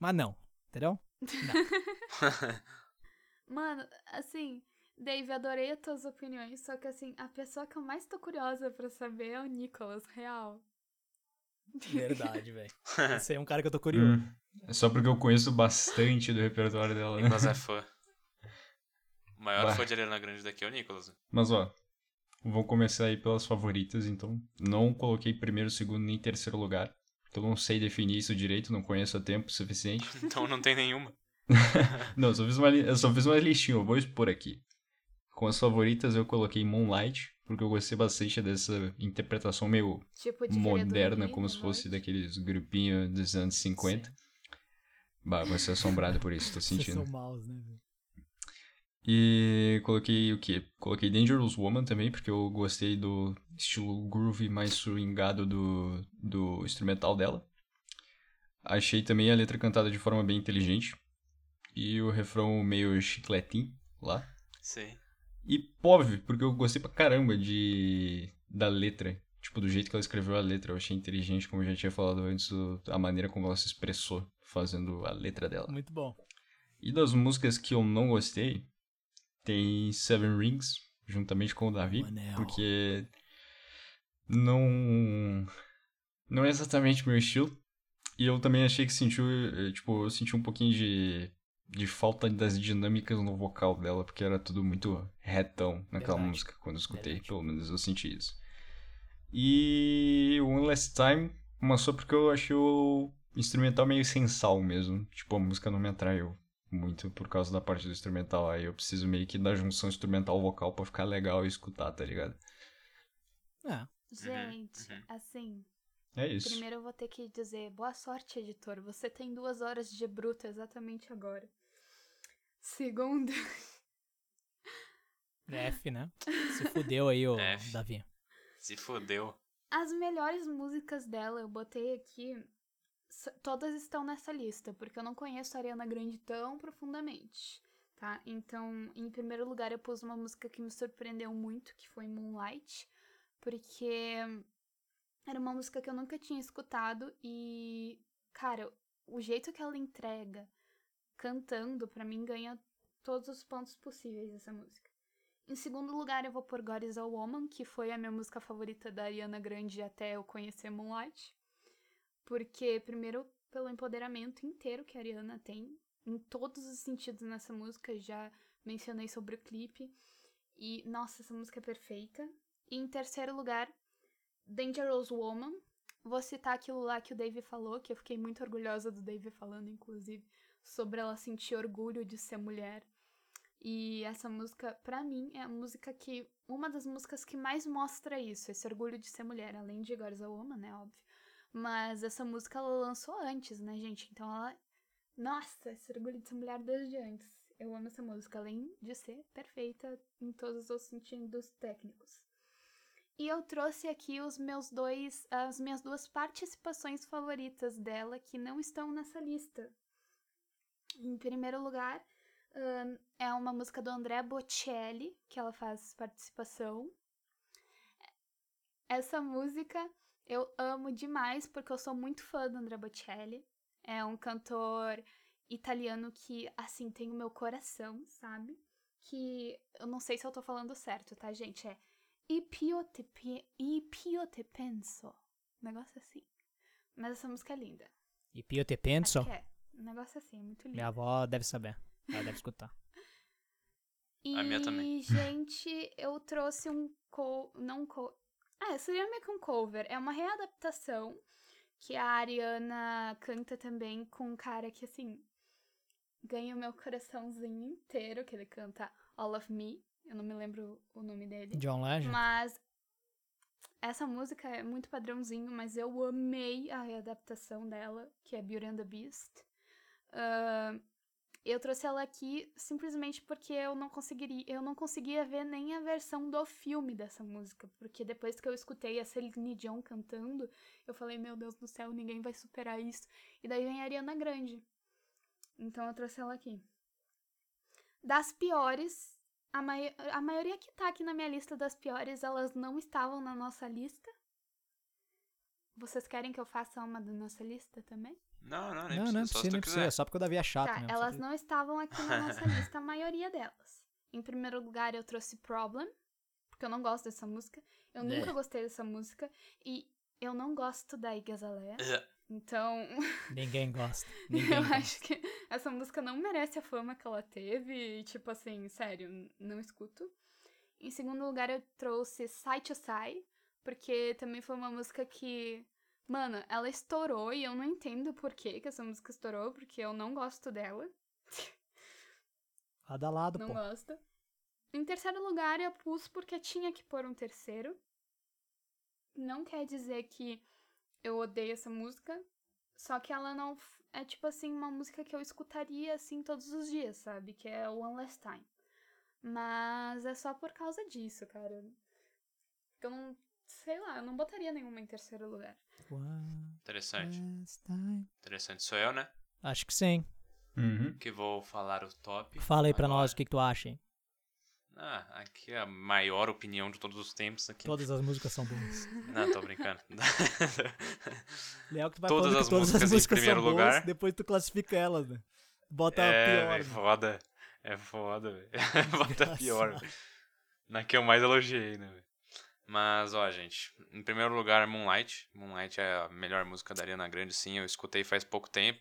Mas não, entendeu? Mano, assim, Dave, adorei as tuas opiniões, só que assim, a pessoa que eu mais tô curiosa pra saber é o Nicolas, real. Verdade, velho. Esse aí é um cara que eu tô curioso. Hum. É só porque eu conheço bastante do repertório dela, né? Nicolas é fã. O maior Bah. fã de Ariana Grande daqui é o Nicolas. Mas ó, vou começar aí pelas favoritas, então. Não coloquei primeiro, segundo nem terceiro lugar. Então não sei definir isso direito, não conheço a tempo suficiente. Então não tem nenhuma. Não, eu só fiz uma, li- eu só fiz uma listinha, eu vou expor aqui. Com as favoritas eu coloquei Moonlight, porque eu gostei bastante dessa interpretação meio Tipo de moderna, como se fosse daqueles grupinhos dos anos 50. Bah, vou ser assombrado por isso, tô Vocês sentindo. são maus, né? E coloquei o quê? Coloquei Dangerous Woman também, porque eu gostei do estilo groove mais swingado do, do instrumental dela. Achei também a letra cantada de forma bem inteligente. E o refrão meio chicletinho lá. Sim. E Pove, porque eu gostei pra caramba de da letra. Tipo, do jeito que ela escreveu a letra. Eu achei inteligente, como eu já tinha falado antes, a maneira como ela se expressou fazendo a letra dela. Muito bom. E das músicas que eu não gostei, tem Seven Rings, juntamente com o Davi, O anel. porque não não é exatamente meu estilo. E eu também achei que sentiu, eh, tipo, eu senti um pouquinho de de falta das dinâmicas no vocal dela, porque era tudo muito retão naquela Verdade. música quando eu escutei, Verdade. pelo menos eu senti isso. E o One Last Time, só porque eu achei o instrumental meio sem sal mesmo. Tipo, a música não me atraiu muito por causa da parte do instrumental. Aí eu preciso meio que da junção instrumental-vocal pra ficar legal e escutar, tá ligado? É, Gente, uhum. assim, É isso. primeiro eu vou ter que dizer boa sorte, editor. Você tem duas horas de bruto exatamente agora. Segundo, F, né? Se fudeu aí, ô F. Davi. Se fodeu. as melhores músicas dela eu botei aqui. Todas estão nessa lista, porque eu não conheço a Ariana Grande tão profundamente, tá? Então, em primeiro lugar, eu pus uma música que me surpreendeu muito, que foi Moonlight, porque era uma música que eu nunca tinha escutado e, cara, o jeito que ela entrega cantando, pra mim, ganha todos os pontos possíveis essa música. Em segundo lugar, eu vou pôr God is a Woman, que foi a minha música favorita da Ariana Grande até eu conhecer Moonlight. Porque, primeiro, pelo empoderamento inteiro que a Ariana tem, em todos os sentidos nessa música, já mencionei sobre o clipe. E, nossa, essa música é perfeita. E em terceiro lugar, Dangerous Woman. Vou citar aquilo lá que o Dave falou, que eu fiquei muito orgulhosa do Dave falando, inclusive, sobre ela sentir orgulho de ser mulher. E essa música, pra mim, é a música que. Uma das músicas que mais mostra isso, esse orgulho de ser mulher, além de is a Woman, né, óbvio. Mas essa música ela lançou antes, né, gente? Então ela. Nossa, esse orgulho de ser mulher desde antes. Eu amo essa música, além de ser perfeita em todos os sentidos técnicos. E eu trouxe aqui os meus dois, as minhas duas participações favoritas dela que não estão nessa lista. Em primeiro lugar, ahn, é uma música do André Bocelli, que ela faz participação. Essa música eu amo demais porque eu sou muito fã do André Bocelli. É um cantor italiano que, assim, tem o meu coração, sabe? Que eu não sei se eu tô falando certo, tá, gente? É E più te, penso. Um negócio assim. Mas essa música é linda. E Pio Te Penso, é. Um negócio assim, é muito lindo. minha avó deve saber. Ela deve escutar. E, A minha também. gente, eu trouxe um co... Não co... Ah, seria meio que um cover. É uma readaptação que a Ariana canta também com um cara que, assim, ganha o meu coraçãozinho inteiro, que ele canta All of Me. Eu não me lembro o nome dele. John Legend? Mas essa música é muito padrãozinho, mas eu amei a readaptação dela, que é Beauty and the Beast. Ahn, eu trouxe ela aqui simplesmente porque eu não conseguiria, eu não conseguia ver nem a versão do filme dessa música, porque depois que eu escutei a Celine Dion cantando, eu falei, meu Deus do céu, ninguém vai superar isso. E daí vem a Ariana Grande. Então eu trouxe ela aqui. Das piores, a, mai a maioria que tá aqui na minha lista das piores, elas não estavam na nossa lista. Vocês querem que eu faça uma da nossa lista também? Não, não, nem Não, precisa. não precisa, nem precisa. É só porque o Davi é chato tá, mesmo. só elas não estavam aqui na nossa lista, a maioria delas. Em primeiro lugar, eu trouxe Problem, porque eu não gosto dessa música. Eu É. nunca gostei dessa música. E eu não gosto da Iggy Azalea. É. Então, Ninguém gosta. Ninguém eu gosta. acho que essa música não merece a fama que ela teve. E, tipo assim, sério, não escuto. Em segundo lugar, eu trouxe Side to Side, porque também foi uma música que. Mano, ela estourou e eu não entendo por que essa música estourou, porque eu não gosto dela. Lado a lado, Não pô. gosto. Em terceiro lugar, eu pus porque tinha que pôr um terceiro. Não quer dizer que eu odeio essa música, só que ela não é tipo assim uma música que eu escutaria assim todos os dias, sabe? Que é One Last Time. Mas é só por causa disso, cara. Eu não, sei lá, eu não botaria nenhuma em terceiro lugar. One Interessante. Interessante. Sou eu, né? Acho que sim. Uhum. Que vou falar o top. Fala aí pra agora. nós o que, que tu acha, hein? Ah, aqui é a maior opinião de todos os tempos aqui. Todas as músicas são boas. Não, tô brincando. Legal que tu vai Todas as que todas músicas as em músicas primeiro são boas, lugar. depois tu classifica elas, né? Bota a é, pior. velho, né? foda. É foda, velho. Bota Desgraçado. pior. velho. na que eu mais elogiei, né? velho? Mas, ó, gente, em primeiro lugar, Moonlight. Moonlight é a melhor música da Ariana Grande, sim. Eu escutei faz pouco tempo,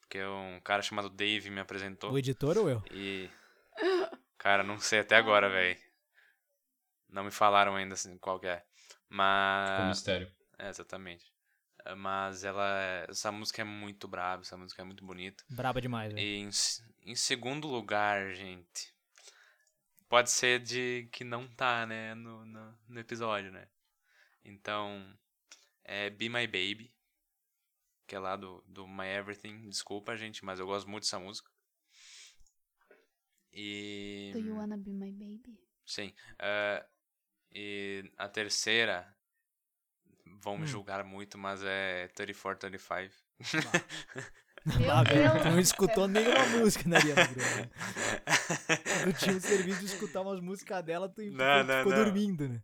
porque um cara chamado Dave me apresentou. O editor ou eu? E. Cara, não sei até agora, velho. Não me falaram ainda assim, qual que é. Ficou Mas. mistério. É, exatamente. É, Mas ela. é- Essa música é muito braba, essa música é muito bonita. Braba demais, velho. E em, em segundo lugar, gente. Pode ser de que não tá, né, no, no, no episódio, né? Então. É Be My Baby. Que é lá do, do My Everything. Desculpa, gente, mas eu gosto muito dessa música. E. Do you wanna be my baby? Sim. eh, e a terceira, vão me Hum. julgar muito, mas é 34, 35. Meu Ah, velho, tu não escutou nenhuma música da Ariana Grande. Tu tinha o serviço de escutar umas músicas dela, tu, tu Não, não, ficou não. dormindo, né?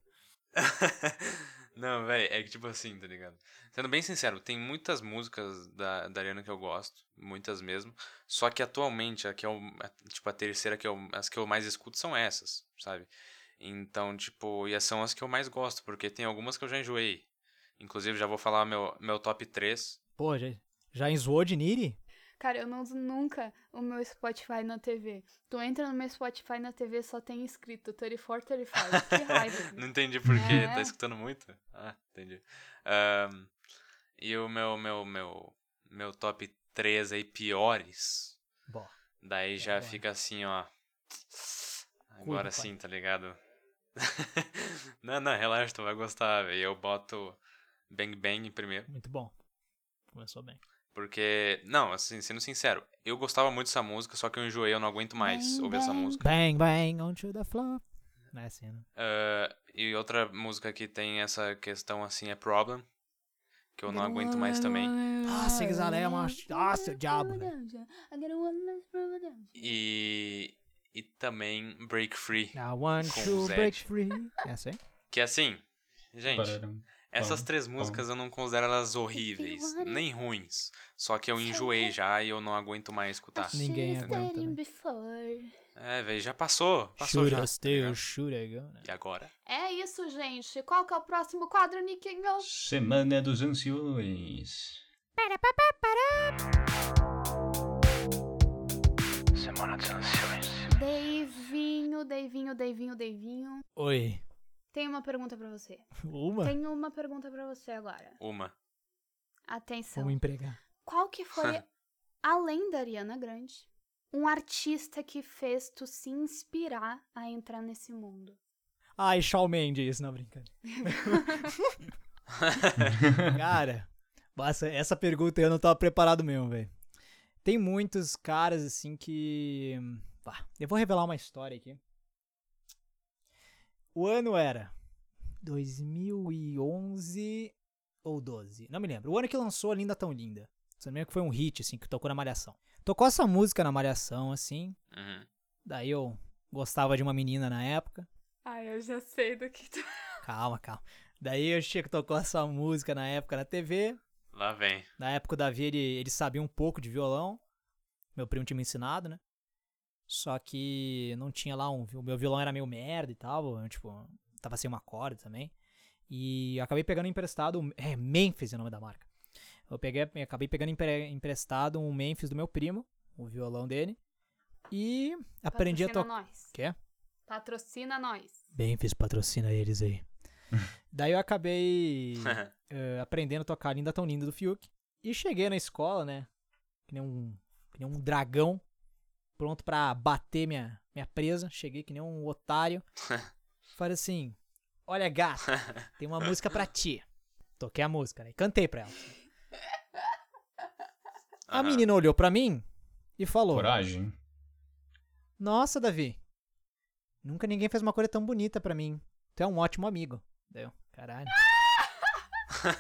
Não, velho, é que tipo assim, tá ligado? Sendo bem sincero, tem muitas músicas da, da Ariana que eu gosto, muitas mesmo. Só que atualmente, a que eu, a- tipo, a terceira que eu, as que eu mais escuto são essas, sabe? Então, tipo, e são as que eu mais gosto, porque tem algumas que eu já enjoei. Inclusive, já vou falar meu, meu top 3. Pô, já, já enjoou de Niri? Cara, eu não uso nunca o meu Spotify na TV. Tu entra no meu Spotify na TV só tem escrito 34, 35. Que raiva. Não entendi por quê. É. Tá escutando muito? Ah, entendi. Ahn, e o meu, meu, meu, meu top 3 aí piores. Bom, Daí já Agora. fica assim, ó. Cuida, Agora pai. sim, tá ligado? não, não, relaxa, tu vai gostar, velho. Eu boto Bang Bang em primeiro. muito bom. Começou bem. Porque, não, assim, sendo sincero, eu gostava muito dessa música, só que eu enjoei, eu não aguento mais Bang, ouvir essa bang. música. Bang, bang, onto the floor. Não é assim, né? Ah, e outra música que tem essa questão assim é Problem, que eu não aguento mais também. Ah, Sing Zalema. Nossa, o diabo, E, e também Break Free, I want to break free. É assim? que assim, gente, Pararam. Essas três músicas eu não considero elas horríveis, nem ruins, só que eu enjoei já e eu não aguento mais escutar. Ninguém aguenta, né? É, velho, já passou, passou já. Tá né? E agora? É isso, gente. Qual que é o próximo quadro, Niquinho? Semana dos Anciões. Semana dos Anciões. Deivinho, Deivinho, Deivinho, Deivinho. Oi. Tenho uma pergunta pra você. Uma? Tenho uma pergunta pra você agora. Uma. Atenção. Vamos empregar. Qual que foi, além da Ariana Grande, um artista que fez tu se inspirar a entrar nesse mundo? Ai, Shawn Mendes, não brincando. Cara, nossa, essa pergunta eu não tava preparado mesmo, velho. Tem muitos caras assim que. Bah, eu vou revelar uma história aqui. O ano era 2011 ou 12, não me lembro. O ano que lançou a Linda Tão Linda. Se não me engano que foi um hit, assim, que tocou na Malhação. Tocou essa música na Malhação, assim. Uhum. Daí eu gostava de uma menina na época. Ai, eu já sei do que tu... Calma, calma. Daí o Chico tocou essa música na época na TV. Lá vem. Na época o Davi, ele, ele sabia um pouco de violão. Meu primo tinha me ensinado, né? Só que não tinha lá um... O meu violão era meio merda e tal. eu, tipo, tava sem uma corda também. E eu acabei pegando emprestado... É, Memphis é o nome da marca. Eu peguei, eu acabei pegando empre- emprestado um Memphis do meu primo. O violão dele. E aprendi a Patrocina tocar... nós. Quê? Patrocina nós. Memphis patrocina eles aí. Daí eu acabei eh, aprendendo a tocar Linda Tão Linda do Fiuk. E cheguei na escola, né? Que nem um, que nem um dragão. Pronto pra bater minha, minha presa. Cheguei que nem um otário. Falei assim: Olha, gato, tem uma música pra ti. Toquei a música, né? E cantei pra ela. A menina olhou pra mim e falou: Coragem. Nossa, Davi. Nunca ninguém fez uma coisa tão bonita pra mim. Tu é um ótimo amigo. Deu. Caralho.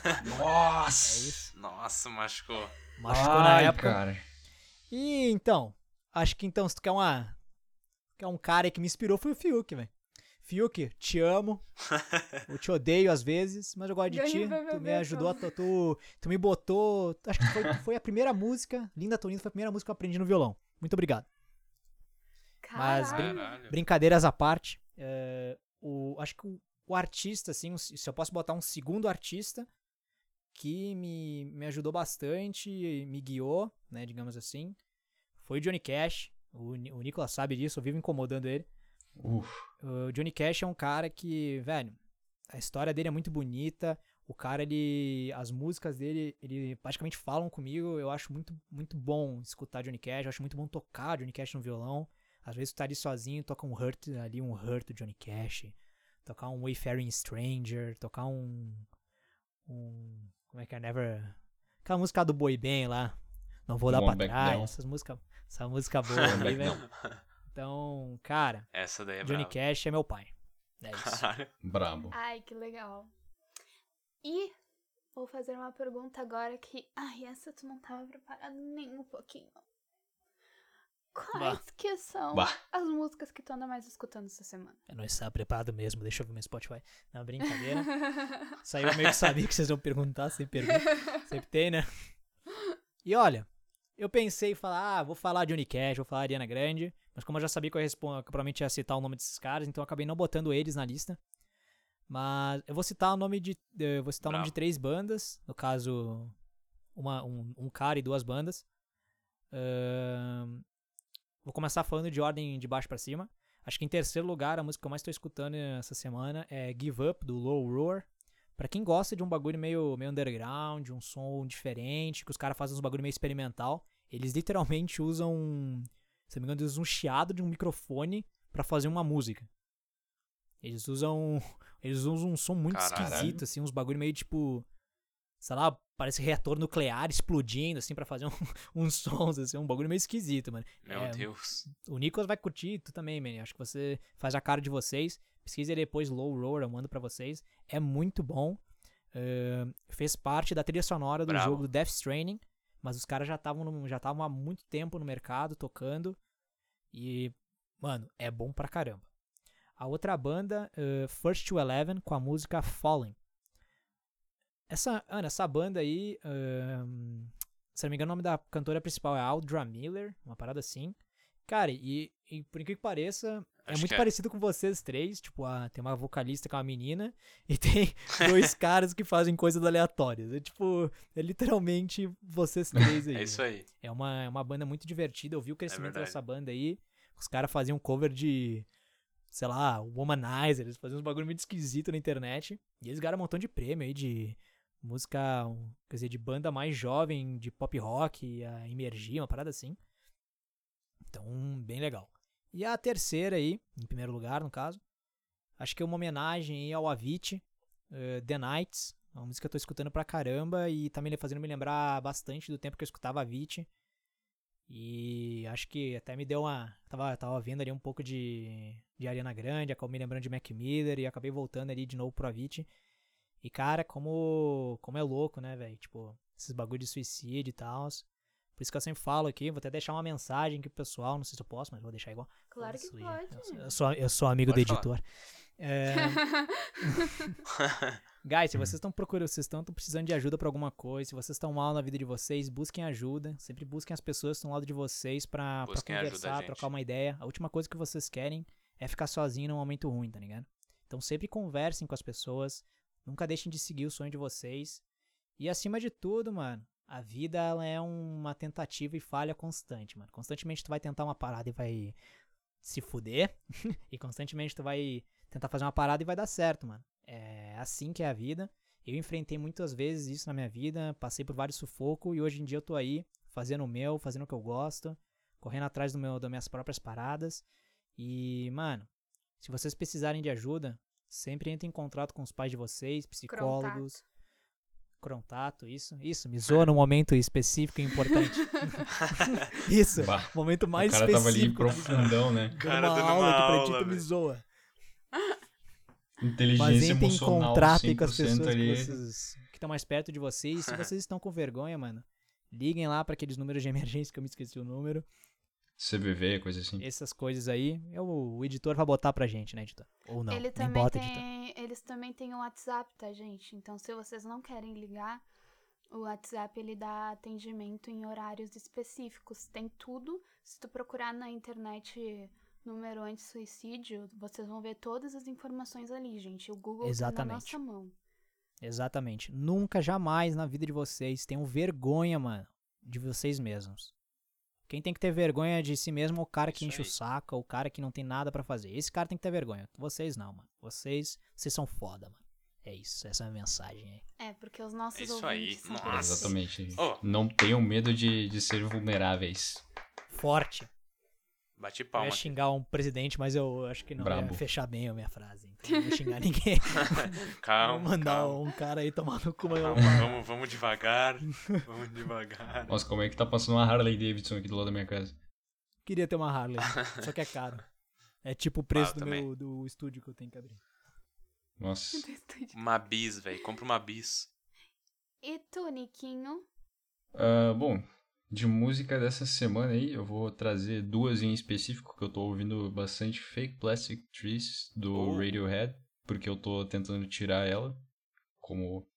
É Nossa! isso. Nossa, machucou. Machucou na Ai, época. cara. E então, acho que então, se tu quer uma. Quer um cara que me inspirou, foi o Fiuk, velho. Fiuk, te amo. Eu te odeio às vezes, mas eu gosto de ti. o Tu me ajudou, a, tu, tu, me botou. Acho que foi, foi a primeira música. Linda Tonina foi a primeira música que eu aprendi no violão. Muito obrigado. Mas Caralho. Caralho. Brincadeiras à parte. é, acho que o, o artista, assim, se eu posso botar um segundo artista que me, me ajudou bastante, me guiou, né, digamos assim, foi o Johnny Cash. O, o Nicolas sabe disso, eu vivo incomodando ele. Uf. O Johnny Cash é um cara que, velho, a história dele é muito bonita. O cara, ele. As músicas dele, ele praticamente falam comigo. Eu acho muito, muito bom escutar Johnny Cash. Eu acho muito bom tocar Johnny Cash no violão. Às vezes tu tá ali sozinho, toca um Hurt ali, um Hurt do Johnny Cash. Tocar um Wayfaring Stranger. Tocar um. Um. Como é que é? Never. Aquela música do Boy Band lá. Não vou dar One pra trás. Down. Essas músicas. Essa música boa aí, velho. Então, cara, Essa daí é Johnny brava. Cash é meu pai. É isso. Caralho. Brabo. Ai, que legal. E vou fazer uma pergunta agora que. Ai, essa tu não tava preparado nem um pouquinho. Quais que são Bah. as músicas que tu anda mais escutando essa semana? Eu não estava preparado mesmo, deixa eu ver meu Spotify. Não, brincadeira. Isso aí eu meio que sabia que vocês vão perguntar, sempre pergunta. Sempre tem, né? E olha, eu pensei em falar, ah, vou falar Johnny Cash, vou falar Ariana Grande, mas como eu já sabia que eu, ia respon- que eu provavelmente ia citar o nome desses caras, então eu acabei não botando eles na lista. Mas eu vou citar o nome de, eu vou citar o nome de três bandas, no caso, uma, um, um cara e duas bandas. Ahn, vou começar falando de ordem de baixo pra cima. Acho que em terceiro lugar, a música que eu mais tô escutando essa semana é Give Up, do Low Roar. Pra quem gosta de um bagulho meio, meio underground, um som diferente, que os caras fazem uns bagulho meio experimental, eles literalmente usam, se não me engano, eles usam um chiado de um microfone pra fazer uma música. Eles usam, eles usam um som muito Caralho. esquisito, assim, uns bagulho meio tipo, sei lá, parece reator nuclear explodindo, assim, pra fazer um, uns sons, assim, um bagulho meio esquisito, mano. Meu É, Deus. o Nicolas vai curtir, tu também, man. Acho que você faz a cara de vocês. Pesquisa depois Low Roar, eu mando pra vocês. É muito bom. Ahn, fez parte da trilha sonora do Bravo. jogo Death Stranding. Mas os caras já estavam já estavam há muito tempo no mercado tocando. E, mano, é bom pra caramba. A outra banda, eh, First to Eleven, com a música Fallen. Essa, Ana, essa banda aí, ahn, se não me engano, o nome da cantora principal é Aldra Miller, uma parada assim. Cara, e, e por incrível que pareça, é Acho muito que é. parecido com vocês três. Tipo, a, tem uma vocalista que é uma menina e tem dois caras que fazem coisas aleatórias. É tipo, é literalmente vocês três aí. É isso aí. É uma, é uma banda muito divertida. Eu vi o crescimento verdade. dessa banda aí. Os caras faziam cover de, sei lá, Womanizer. Eles faziam uns bagulho muito esquisito na internet. E eles ganharam um montão de prêmio aí de música, quer dizer, de banda mais jovem, de pop rock, a emergir, uma parada assim. Então, bem legal. E a terceira aí, em primeiro lugar, no caso, acho que é uma homenagem ao Avicii, eh, The Nights. É uma música que eu tô escutando pra caramba e tá me fazendo me lembrar bastante do tempo que eu escutava Avicii. E acho que até me deu uma. Tava, tava vendo ali um pouco de, de Ariana Grande, acabei me lembrando de Mac Miller e acabei voltando ali de novo pro Avicii. E cara, como, como é louco, né, velho? Tipo, esses bagulho de suicídio e tal. Por isso que eu sempre falo aqui, vou até deixar uma mensagem aqui pro pessoal, não sei se eu posso, mas vou deixar igual. Claro que pode. Eu sou, eu sou, eu sou amigo Pode do falar. editor. É, Guys, se vocês estão procurando, vocês estão precisando de ajuda pra alguma coisa, se vocês estão mal na vida de vocês, busquem ajuda. Sempre busquem as pessoas que estão ao lado de vocês pra, pra Busquem ajuda, conversar, trocar uma ideia. A última coisa que vocês querem é ficar sozinho num momento ruim, tá ligado? Então sempre conversem com as pessoas, nunca deixem de seguir o sonho de vocês. E acima de tudo, mano, a vida ela é uma tentativa e falha constante, mano. Constantemente tu vai tentar uma parada e vai se fuder, e constantemente tu vai tentar fazer uma parada e vai dar certo, mano. É assim que é a vida. Eu enfrentei muitas vezes isso na minha vida, passei por vários sufocos e hoje em dia eu tô aí fazendo o meu, fazendo o que eu gosto, correndo atrás do meu, das minhas próprias paradas. E, mano, se vocês precisarem de ajuda, sempre entrem em contato com os pais de vocês, psicólogos, contato, isso, isso, me zoa num momento específico e importante. isso, Bah, momento mais o cara tava ali específico. profundão, né? Dando Cara uma dando aula uma pra aula, ti, tu me zoa. Mas Inteligência em emocional contrato com as 100% pessoas ali. que, estão mais perto de vocês. E se vocês estão com vergonha, mano, liguem lá pra aqueles números de emergência que eu me esqueci o número. CVV, coisa assim. Essas coisas aí, eu, o editor vai botar pra gente, né, editor? Ou não, Ele nem também bota, editor. tem, eles também têm um WhatsApp, tá, gente? Então, se vocês não querem ligar, o WhatsApp ele dá atendimento em horários específicos. Tem tudo. Se tu procurar na internet número anti-suicídio, vocês vão ver todas as informações ali, gente. O Google Exatamente. tá na nossa mão. Exatamente. Nunca, jamais na vida de vocês tenham vergonha, mano, de vocês mesmos. Quem tem que ter vergonha de si mesmo é o cara que Isso enche o aí. saco, o cara que não tem nada pra fazer. Esse cara tem que ter vergonha. Vocês não, mano. Vocês, vocês são foda, mano. É isso, essa é a mensagem aí. É, porque os nossos É isso aí. Nossa. Exatamente. Ó. Não tenham medo de, de ser vulneráveis. Forte. Bati Eu ia palma. aqui. xingar um presidente, mas eu acho que não ia Brabo. fechar bem a minha frase. Então não vou xingar ninguém. Calma, Vou mandar calma. um cara aí tomar no cu. mas eu- Calma, vamos, vamos devagar. Vamos devagar. Nossa, como é que tá passando uma Harley Davidson aqui do lado da minha casa? Queria ter uma Harley, só que é caro. É tipo o preço Ah, do, meu, do estúdio que eu tenho que abrir. Nossa. Uma bis, velho. Compra uma bis. E tu, Niquinho? Ah, bom, de música dessa semana aí, eu vou trazer duas em específico, que eu tô ouvindo bastante Fake Plastic Trees do Oh. Radiohead, porque eu tô tentando tirar ela como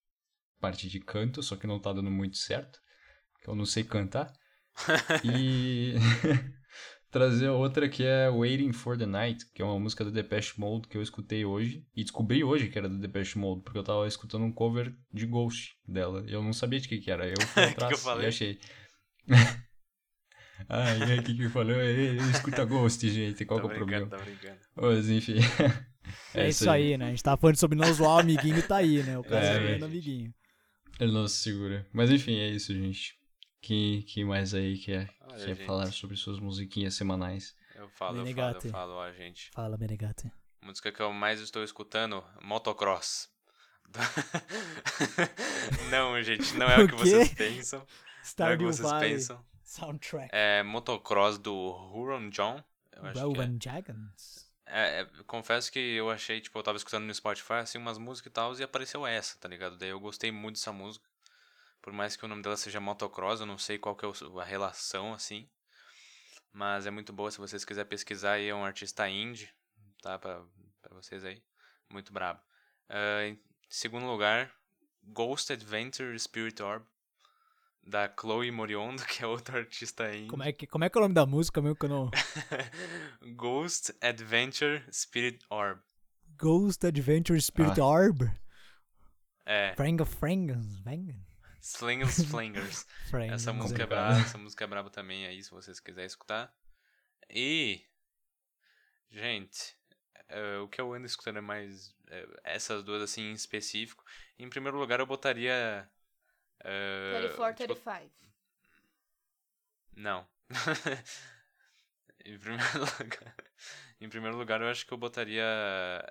parte de canto, só que não tá dando muito certo, que eu não sei cantar. e trazer outra que é Waiting for the Night, que é uma música do Depeche Mode que eu escutei hoje, e descobri hoje que era do Depeche Mode, porque eu tava escutando um cover de Ghost dela, e eu não sabia de que que era, eu fui Que que eu atrás e achei. ah, e aí, o que que falou? Escuta Ghost, gente, qual que é o problema? tô brincando. Mas enfim. É, isso aí, né? A gente tava falando sobre não zoar o amiguinho, tá aí, né? O cara É, amiguinho. Ele não se segura. Mas enfim, é isso, gente. Que, que mais aí quer, Olha, quer gente. falar sobre suas musiquinhas semanais? Eu falo, eu falo, Menegate. eu falo, ó, gente. Fala, Menegate. A música que eu mais estou escutando, Motocross. não, gente, não é o O que vocês pensam. Não é Stardew vocês Valley pensam. Soundtrack. É Motocross do Huron John. Que é. Rowan Dragons. É, é, confesso que eu achei, tipo, eu tava escutando no Spotify, assim, umas músicas e tal, e apareceu essa, tá ligado? Daí eu gostei muito dessa música. Por mais que o nome dela seja Motocross, eu não sei qual que é a relação, assim. Mas é muito boa, se vocês quiserem pesquisar aí, é um artista indie, tá? Pra, pra vocês aí. Muito brabo. Ah, em segundo lugar, Ghost Adventure Spirit Orb, da Chloe Moriondo, que é outra artista indie. Como é, que, como é que é o nome da música mesmo que eu não... Ghost Adventure Spirit Orb. Ghost Adventure Spirit Ah. Orb? É, Franga Frangans? Franga- Slingers Flingers. Frangans. Essa música é braba, essa música é braba também aí, se vocês quiserem escutar. E. Gente, é, o que eu ando escutando é mais. é, essas duas assim em específico. Em primeiro lugar, eu botaria. É, 34, tipo, 35. Não. em primeiro lugar. Em primeiro lugar, eu acho que eu botaria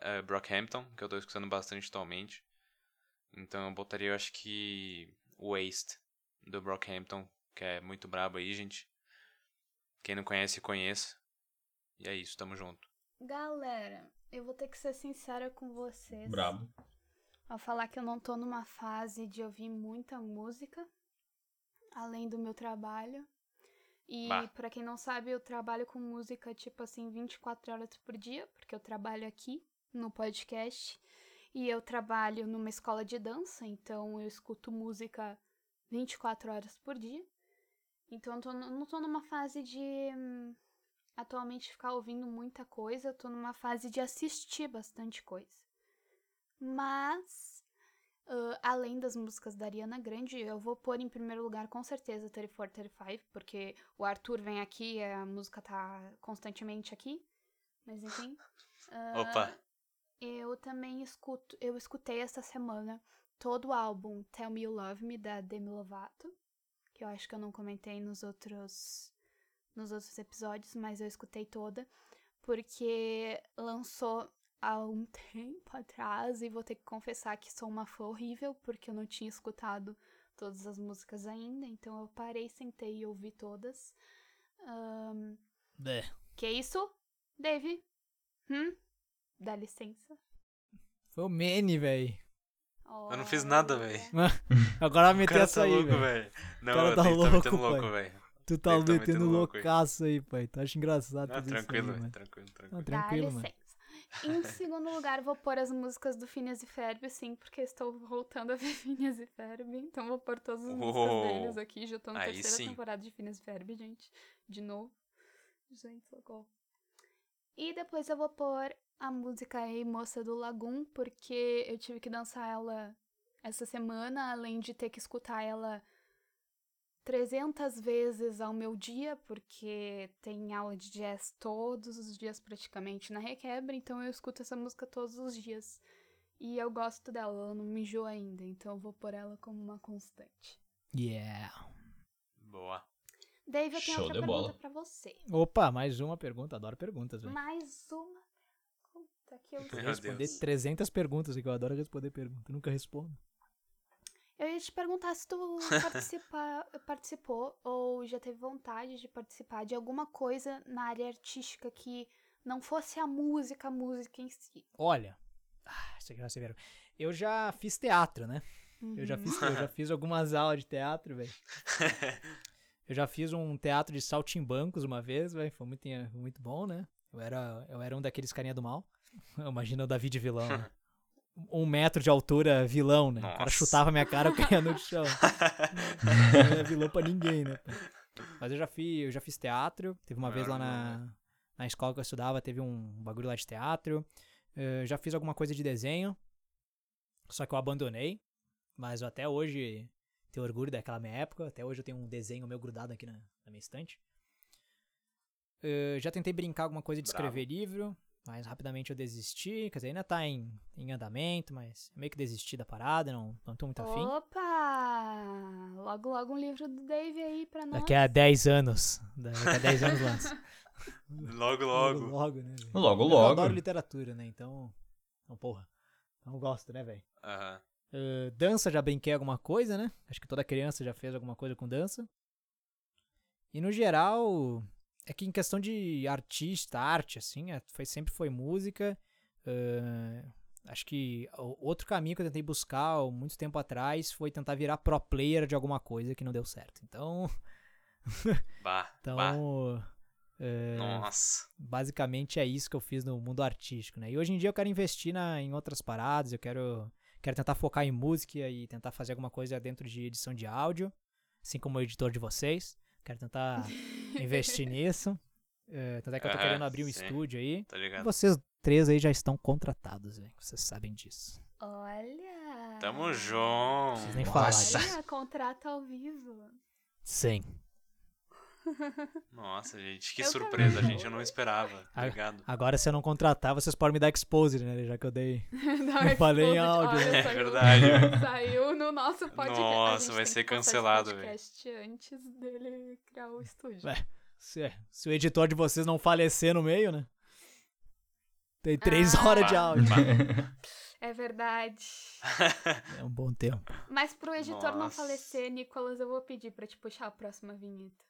é, Brockhampton, que eu tô escutando bastante atualmente. Então eu botaria, eu acho que. Waste, do Brockhampton, que é muito brabo aí, gente. Quem não conhece, conheça. E é isso, tamo junto. Galera, eu vou ter que ser sincera com vocês. Brabo. Ao falar que eu não tô numa fase de ouvir muita música, além do meu trabalho. E Bah. pra quem não sabe, eu trabalho com música tipo assim 24 horas por dia, porque eu trabalho aqui no podcast e eu trabalho numa escola de dança, então eu escuto música 24 horas por dia. Então eu tô, não tô numa fase de hum, atualmente ficar ouvindo muita coisa, eu tô numa fase de assistir bastante coisa. Mas, ah, além das músicas da Ariana Grande, eu vou pôr em primeiro lugar com certeza 34, 35, porque o Arthur vem aqui e a música tá constantemente aqui. Mas enfim. Ah, Opa! Eu também escuto, eu escutei essa semana todo o álbum Tell Me You Love Me da Demi Lovato, que eu acho que eu não comentei nos outros nos outros episódios, mas eu escutei toda porque lançou há um tempo atrás e vou ter que confessar que sou uma fã horrível porque eu não tinha escutado todas as músicas ainda, então eu parei, sentei e ouvi todas. Ahn, É. que isso? Dave? Hum? Dá licença. Foi o Manny, velho. Eu não fiz nada, véi. Agora vai meter cara essa tá aí, louco, velho. velho. Não, cara eu tá que tá louco, louco, velho. Tu tá tá metendo metendo louco loucaço aí, pai. Tu acha engraçado Ah, tudo isso aí, tranquilo, velho. mano. Tranquilo, tranquilo. Não, Dá tranquilo, mano. licença. Em segundo lugar, vou pôr as músicas do Phineas e Ferb, sim, porque estou voltando a ver Phineas e Ferb. Então vou pôr todas as músicas Uou. deles aqui. Já tô na terceira sim. temporada de Phineas e Ferb, gente. De novo. Gente, socorro. E depois eu vou pôr a música aí, Moça do Lagoon, porque eu tive que dançar ela essa semana, além de ter que escutar ela 300 vezes ao meu dia, porque tem aula de jazz todos os dias praticamente na Requebra, então eu escuto essa música todos os dias. E eu gosto dela, ela não me enjoa ainda, então eu vou pôr ela como uma constante. Yeah. Boa. Dave, eu tenho Show outra pergunta bola. pra você. Opa, mais uma pergunta. Adoro perguntas, velho. Mais uma pergunta que eu Meu Responder Deus. 300 perguntas, que eu adoro responder perguntas. Nunca respondo. Eu ia te perguntar se tu participa, participou ou já teve vontade de participar de alguma coisa na área artística que não fosse a música, a música em si. Olha, ah, isso aqui vai ser vergonha. Eu já fiz teatro, né? Eu já Uhum. fiz, eu já fiz algumas aulas de teatro, velho. Eu já fiz um teatro de saltimbancos uma vez, velho. Foi muito, muito bom, né? Eu era, eu era um daqueles carinha do mal. Imagina o David vilão, né? Um metro de altura, vilão, né? O cara Nossa. chutava minha cara, eu caía no chão. Não era vilão pra ninguém, né? Mas eu já fiz, eu já fiz teatro. Teve uma vez lá na, na escola que eu estudava, teve um bagulho lá de teatro. Eh, já fiz alguma coisa de desenho. Só que eu abandonei. Mas eu até hoje tenho orgulho daquela minha época. Até hoje eu tenho um desenho meu grudado aqui na, na minha estante. Eh, já tentei brincar alguma coisa de Bravo. escrever livro. Mas rapidamente eu desisti. Quer dizer, ainda tá em, em andamento, mas eu meio que desisti da parada. Não, não tô muito afim. Opa! Logo, logo um livro do Dave aí pra nós. Daqui a 10 anos. Daqui a 10 anos lança. Logo, Logo, logo. logo, né? velho? Logo, Eu logo. adoro literatura, né? Então. Então, porra. Eu gosto, né, velho? Aham. Uh, dança, já brinquei alguma coisa, né? Acho que toda criança já fez alguma coisa com dança. E no geral, é que em questão de artista, arte, assim, é- foi, sempre foi música. Uh, acho que outro caminho que eu tentei buscar muito tempo atrás foi tentar virar pro player de alguma coisa que não deu certo. Então, Bah, então bah. uh, Nossa. basicamente é isso que eu fiz no mundo artístico, né? E hoje em dia eu quero investir na, em outras paradas, eu quero, quero tentar focar em música e tentar fazer alguma coisa dentro de edição de áudio, assim como o editor de vocês. Quero tentar investir nisso. É, tanto é que eu tô querendo abrir um sim. estúdio aí. Tá E ligado? vocês três aí já estão contratados, velho. Vocês sabem disso. Olha! Tamo junto. Vocês nem Nossa. falaram. Olha, contrato ao vivo. Sim. Nossa, gente, que Eu surpresa. A também. gente eu não esperava. Obrigado. Agora, se eu não contratar, vocês podem me dar exposed, né? Já que eu dei. Não, falei em áudio, Olha, né? É saiu- verdade. Saiu no nosso podcast. Nossa, vai ser cancelado, velho. podcast antes dele criar o estúdio. Ué. Se, se o editor de vocês não falecer no meio, né? Tem três Ah. horas de áudio. bah. É verdade. É um bom tempo. Mas pro editor não Nossa. falecer, Nicolas, eu vou pedir pra te puxar a próxima vinheta.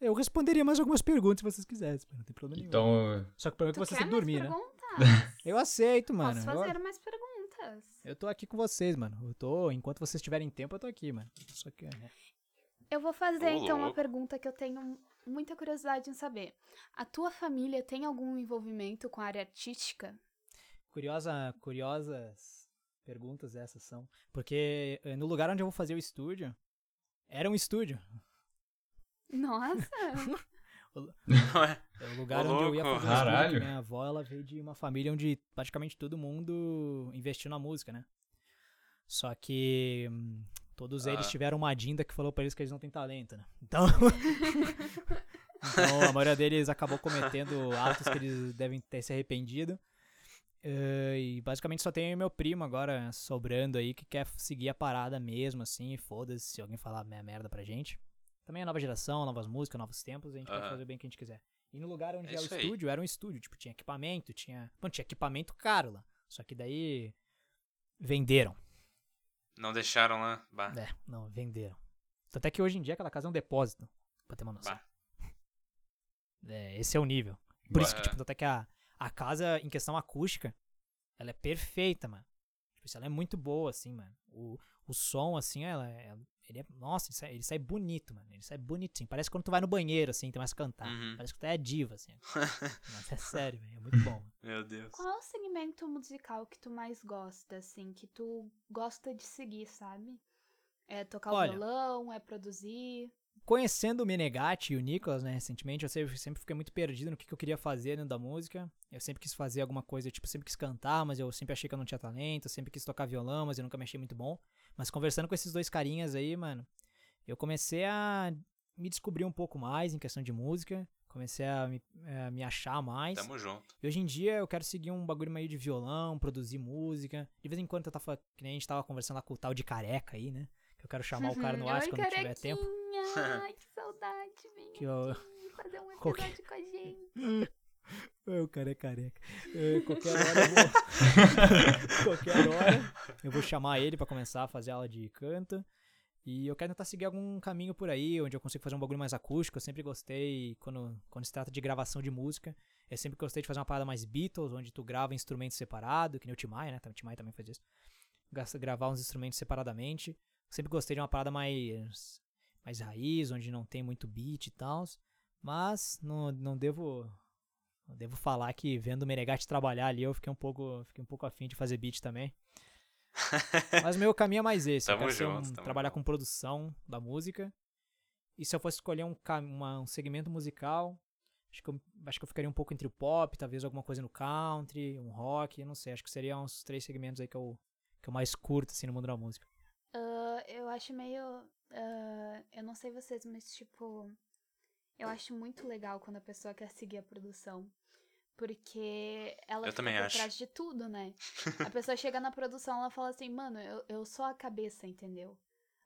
Eu responderia mais algumas perguntas se vocês quisessem, não tem problema nenhum. Então, Só que o problema é que vocês têm que dormir, né? Eu aceito, mano. Posso Eu, fazer mais perguntas. eu tô aqui com vocês, mano. Eu tô, enquanto vocês tiverem tempo, eu tô aqui, mano. Só que, é. Eu vou fazer Ô, então uma pergunta que eu tenho muita curiosidade em saber. A tua família tem algum envolvimento com a área artística? Curiosa, curiosas perguntas essas são. Porque eh, no lugar onde eu vou fazer o estúdio, era um estúdio. Nossa! É o lugar Ô, onde eu ia fazer. Caralho. que Minha avó, ela veio de uma família onde praticamente todo mundo investiu na música, né? Só que hum, todos eles Ah. tiveram uma dinda que falou pra eles que eles não têm talento, né? Então... então a maioria deles acabou cometendo atos que eles devem ter se arrependido. Eh, e basicamente só tem meu primo agora sobrando aí que quer seguir a parada mesmo, assim, e foda-se se alguém falar minha merda pra gente. Também é nova geração, novas músicas, novos tempos, a gente pode fazer bem o que a gente quiser. E no lugar onde É é, o isso aí. estúdio, era um estúdio, tipo, tinha equipamento, tinha. Mano, tinha equipamento caro lá. Só que daí. Venderam. Não deixaram lá. Bah. É, não, venderam. Tanto é que hoje em dia aquela casa é um depósito, pra ter uma noção. Bah. É, esse é o nível. Por isso que, Bah. tipo, tanto é que a, a casa, em questão acústica, ela é perfeita, mano. Tipo, ela é muito boa, assim, mano. O, o som, assim, ela é. Ele é. Nossa, ele sai, ele sai bonito, mano. Ele sai bonitinho. Parece quando tu vai no banheiro, assim, tem mais cantar. Uhum. Parece que tu é diva, assim. Mas é sério, velho. É muito bom. mano. Meu Deus. Qual é o segmento musical que tu mais gosta, assim, que tu gosta de seguir, sabe? É tocar Olha. o violão, é produzir? Conhecendo o Menegatti e o Nicolas, né, recentemente, eu sempre, sempre fiquei muito perdido no que, que eu queria fazer dentro da música. Eu sempre quis fazer alguma coisa, tipo, sempre quis cantar, mas eu sempre achei que eu não tinha talento, eu sempre quis tocar violão, mas eu nunca me achei muito bom. Mas conversando com esses dois carinhas aí, mano, eu comecei a me descobrir um pouco mais em questão de música, comecei a me, a me achar mais. Tamo junto. E hoje em dia eu quero seguir um bagulho meio de violão, produzir música. De vez em quando eu tava, que nem a gente tava conversando lá com o tal de careca aí, né? Que eu quero chamar o cara no ar Oi, quando tiver tempo. Ai, que saudade, vem Que eu- fazer um episódio Qualquer- com a gente. O cara é careca. Qualquer hora eu vou. qualquer hora eu vou chamar ele pra começar a fazer aula de canto. E eu quero tentar seguir algum caminho por aí, onde eu consigo fazer um bagulho mais acústico. Eu sempre gostei, quando, quando se trata de gravação de música, eu sempre gostei de fazer uma parada mais Beatles, onde tu grava instrumentos separados, que nem o Timaya, né? O Timaya também faz isso. Gravar uns instrumentos separadamente. Sempre gostei de uma parada mais, mais raiz, onde não tem muito beat e tal. Mas não, não devo eu devo falar que vendo o Menegatti trabalhar ali, eu fiquei um pouco, fiquei um pouco afim de fazer beat também. Mas o meu caminho é mais esse. eu Tamo ser junto, um- trabalhar com produção da música. E se eu fosse escolher um, uma- um segmento musical, acho que, eu, acho que eu ficaria um pouco entre o pop, talvez alguma coisa no country, um rock, eu não sei. Acho que seriam uns três segmentos aí que eu, que eu mais curto, assim, no mundo da música. Eu acho meio. ah, eu não sei vocês, mas tipo. Eu acho muito legal quando a pessoa quer seguir a produção. Porque ela Eu fica também por acho. trás de tudo, né? A pessoa chega na produção, ela fala assim, mano, eu, eu sou a cabeça, entendeu?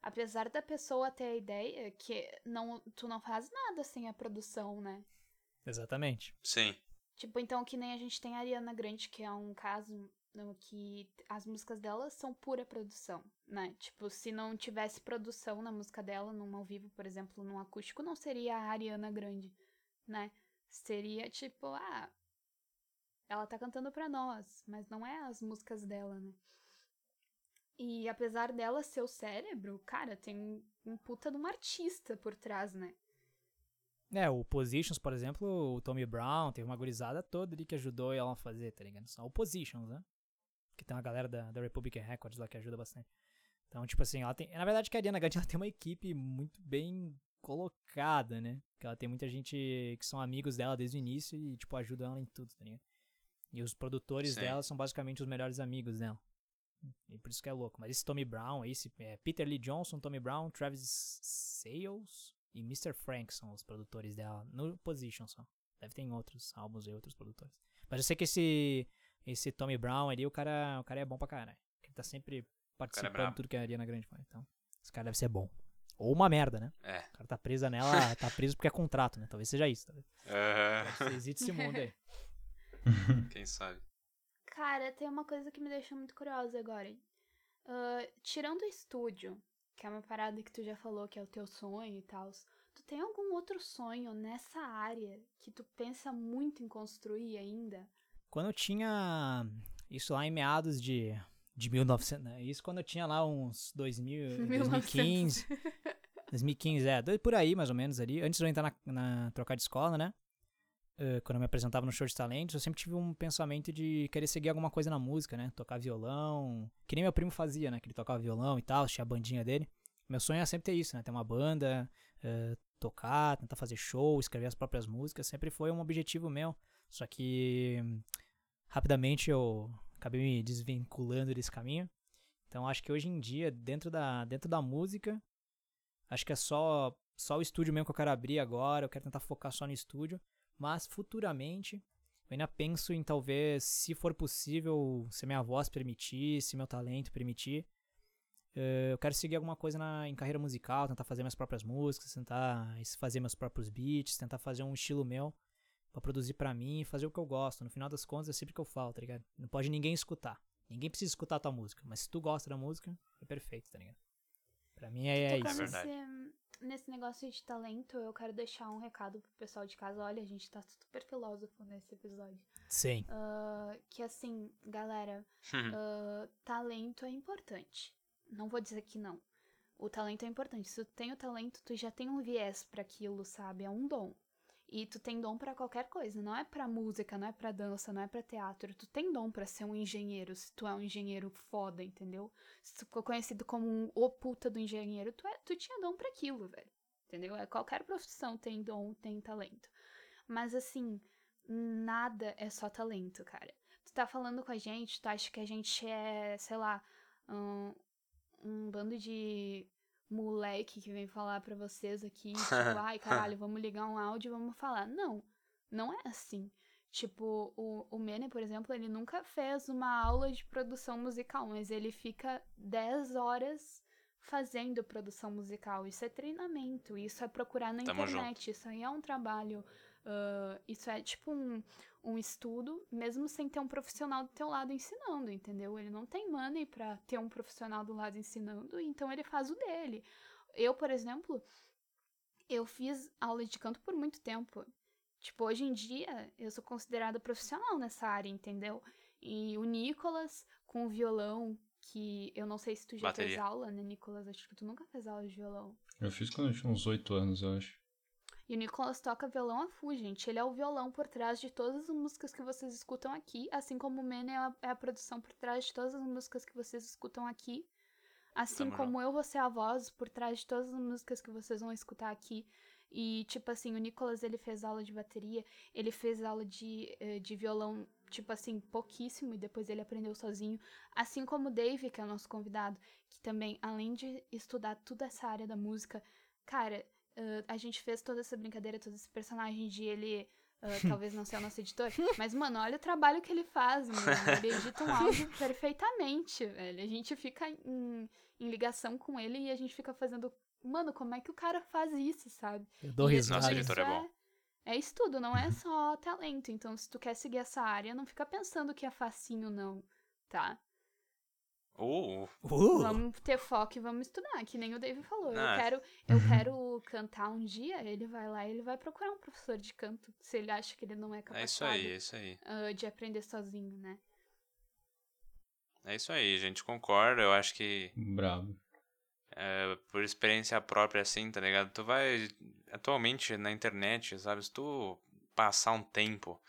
Apesar da pessoa ter a ideia que não, tu não faz nada sem a produção, né? Exatamente. Sim. Tipo, então que nem a gente tem a Ariana Grande, que é um caso no que as músicas dela são pura produção, né? Tipo, se não tivesse produção na música dela, num ao vivo, por exemplo, num acústico, não seria a Ariana Grande, né? Seria tipo, ah, ela tá cantando pra nós, mas não é as músicas dela, né? E apesar dela ser o cérebro, cara, tem um, um puta de um artista por trás, né? É, o Positions, por exemplo, o Tommy Brown, teve uma gurizada toda ali que ajudou ela a fazer, tá ligado? São o Positions, né? Que tem uma galera da, da Republic Records lá que ajuda bastante. Então, tipo assim, ela tem. Na verdade, que a Ariana Grande ela tem uma equipe muito bem colocada, né? Que ela tem muita gente que são amigos dela desde o início e, tipo, ajudam ela em tudo, tá ligado? E os produtores Sim. dela são basicamente os melhores amigos dela. E por isso que é louco. Mas esse Tommy Brown, esse é Peter Lee Johnson, Tommy Brown, Travis Sales e Mr. Frank são os produtores dela no Position só. Deve ter outros álbuns e outros produtores. Mas eu sei que esse esse Tommy Brown ali, o cara, o cara é bom pra caralho. Ele tá sempre participando de brabo. tudo que a Ariana Grande faz. Então, esse cara deve ser bom. Ou uma merda, né? É. O cara tá preso nela, tá preso porque é contrato, né? Talvez seja isso. Talvez Ah, existe esse mundo aí. quem sabe? Cara, tem uma coisa que me deixa muito curiosa agora. Ah, tirando o estúdio, que é uma parada que tu já falou que é o teu sonho e tal, tu tem algum outro sonho nessa área que tu pensa muito em construir ainda? Quando eu tinha. Isso lá em meados de. De 1900. né? Isso quando eu tinha lá uns 2000, 2015. 2015, é. Por aí, mais ou menos ali. Antes de eu entrar na, na trocar de escola, né? eh, quando eu me apresentava no show de talentos, eu sempre tive um pensamento de querer seguir alguma coisa na música, né? Tocar violão. Que nem meu primo fazia, né? Que ele tocava violão e tal, tinha a bandinha dele. Meu sonho é sempre ter isso, né? Ter uma banda, eh, tocar, tentar fazer show, escrever as próprias músicas. Sempre foi um objetivo meu. Só que rapidamente eu acabei me desvinculando desse caminho. Então acho que hoje em dia, dentro da, dentro da música, acho que é só, só o estúdio mesmo que eu quero abrir agora. Eu quero tentar focar só no estúdio. Mas futuramente, eu ainda penso em talvez, se for possível, se minha voz permitir, se meu talento permitir, eh, eu quero seguir alguma coisa na, em carreira musical, tentar fazer minhas próprias músicas, tentar fazer meus próprios beats, tentar fazer um estilo meu pra produzir pra mim e fazer o que eu gosto. No final das contas, é sempre o que eu falo, tá ligado? Não pode ninguém escutar. Ninguém precisa escutar a tua música, mas se tu gosta da música, é perfeito, tá ligado? Pra mim é, é Tocando isso. verdade. nesse, nesse negócio de talento, eu quero deixar um recado pro pessoal de casa. Olha, a gente tá super filósofo nesse episódio. Sim. Ah, que assim, galera, ah, talento é importante. Não vou dizer que não. O talento é importante. Se tu tem o talento, tu já tem um viés pra aquilo, sabe? É um dom. E tu tem dom pra qualquer coisa. Não é pra música, não é pra dança, não é pra teatro. Tu tem dom pra ser um engenheiro, se tu é um engenheiro foda, entendeu? Se tu ficou conhecido como um o puta do engenheiro, tu, é, tu tinha dom pra aquilo, velho. entendeu? É qualquer profissão tem dom, tem talento. Mas assim, nada é só talento, cara. Tu tá falando com a gente, tu acha que a gente é, sei lá, um, um bando de moleque que vem falar pra vocês aqui, tipo, ai caralho, vamos ligar um áudio e vamos falar. Não, não é assim. Tipo, o, o Mene, por exemplo, ele nunca fez uma aula de produção musical, mas ele fica 10 horas fazendo produção musical. Isso é treinamento, isso é procurar na Tamo internet, junto. isso aí é um trabalho. Ah, isso é tipo um, um estudo, mesmo sem ter um profissional do teu lado ensinando, entendeu? Ele não tem money pra ter um profissional do lado ensinando, então ele faz o dele. Eu, por exemplo, eu fiz aula de canto por muito tempo. Tipo, hoje em dia, eu sou considerada profissional nessa área, entendeu? E o Nicolas, com o violão, que eu não sei se tu já fez Bateria. aula, né, Nicolas? Acho que tu nunca fez aula de violão. Eu fiz quando eu tinha uns 8 anos, eu acho. E o Nicolas toca violão a full, gente. Ele é o violão por trás de todas as músicas que vocês escutam aqui, assim como o Mene é a, é a produção por trás de todas as músicas que vocês escutam aqui. Assim como eu vou ser a voz por trás de todas as músicas que vocês vão escutar aqui. E, tipo assim, o Nicolas, ele fez aula de bateria, ele fez aula de, eh, de violão, tipo assim, pouquíssimo, e depois ele aprendeu sozinho. Assim como o Dave, que é o nosso convidado, que também, além de estudar toda essa área da música, cara, eh, a gente fez toda essa brincadeira, todo esse personagem de ele. eh, talvez não ser o nosso editor, mas, mano, olha o trabalho que ele faz, mano. Ele edita um áudio perfeitamente, velho. A gente fica em, em ligação com ele e a gente fica fazendo. Mano, como é que o cara faz isso, sabe? Eu dou risada. Nossa, isso editor é bom. É estudo, não é só talento. Então, se tu quer seguir essa área, não fica pensando que é facinho, não, tá? Uh, Uh, Vamos ter foco e vamos estudar, que nem o Dave falou. Eu quero, eu quero cantar um dia, ele vai lá e ele vai procurar um professor de canto, se ele acha que ele não é capaz é isso aí, é isso aí. de aprender sozinho, né? É isso aí, gente concorda. Eu acho que Bravo. é, por experiência própria, assim, tá ligado? Tu vai. Atualmente na internet, sabe? Se tu passar um tempo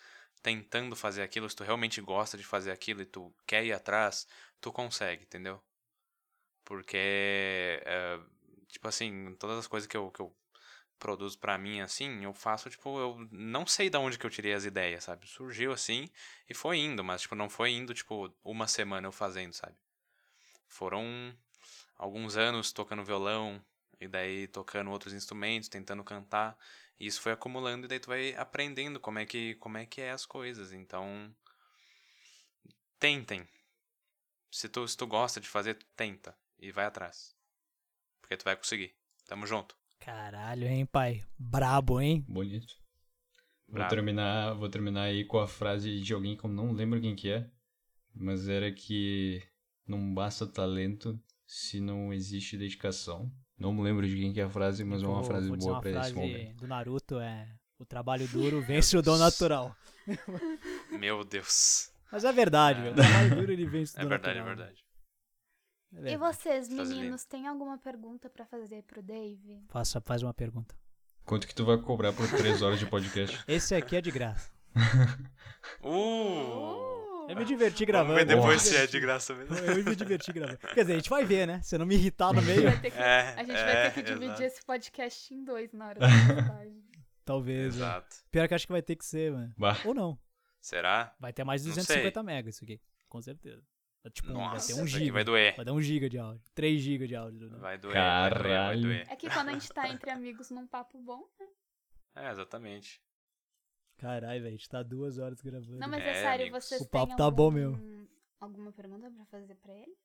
tentando fazer aquilo, se tu realmente gosta de fazer aquilo e tu quer ir atrás, tu consegue, entendeu? Porque, é, tipo assim, todas as coisas que eu, que eu produzo pra mim, assim, eu faço, tipo, eu não sei de onde que eu tirei as ideias, sabe? Surgiu assim e foi indo, mas, tipo, não foi indo, tipo, uma semana eu fazendo, sabe? Foram alguns anos tocando violão, e daí tocando outros instrumentos, tentando cantar. E isso foi acumulando e daí tu vai aprendendo como é que, como é, que é as coisas. Então, tentem. Se tu, se tu gosta de fazer, tenta. E vai atrás. Porque tu vai conseguir. Tamo junto. Caralho, hein, pai? Brabo, hein? Bonito. Vou Bravo. terminar, vou terminar aí com a frase de alguém que eu não lembro quem que é, mas era que não basta talento se não existe dedicação. Não me lembro de quem que é a frase, mas é uma frase boa uma pra esse frase momento. do Naruto é o trabalho duro vence o dom natural. Meu Deus. Mas é verdade, É. velho. O trabalho duro ele vence o É dom verdade, é natural. verdade. É E verdade. vocês, Frase linda. meninos, tem alguma pergunta pra fazer pro Dave? Faça, faz uma pergunta. Quanto que tu vai cobrar por três horas de podcast? Esse aqui é de graça. Uh! Eu me diverti Vamos gravando. ver eu me depois se é diverti. de graça mesmo. Eu me diverti gravando. Quer dizer, a gente vai ver, né? Se eu não me irritar no meio, Vai ter que- É, a gente é, vai ter que dividir exato. esse podcast em dois na hora da postagem. talvez. né? Exato. Pior que eu acho que vai ter que ser, mano. Bah, Ou não. Será? Vai ter mais de Não 250 megas isso aqui. Com certeza. Vai, Tipo, Nossa, vai ter um giga. vai doer. Vai dar um giga de áudio. 3 giga de áudio. Né? Vai doer, vai doer, vai Caralho. doer. É que quando a gente tá entre amigos num papo bom. É, exatamente. Caralho, velho. A gente tá duas horas gravando. Não, mas é, É, sério, amigos. vocês O papo têm tá algum, bom mesmo. alguma pergunta pra fazer pra ele?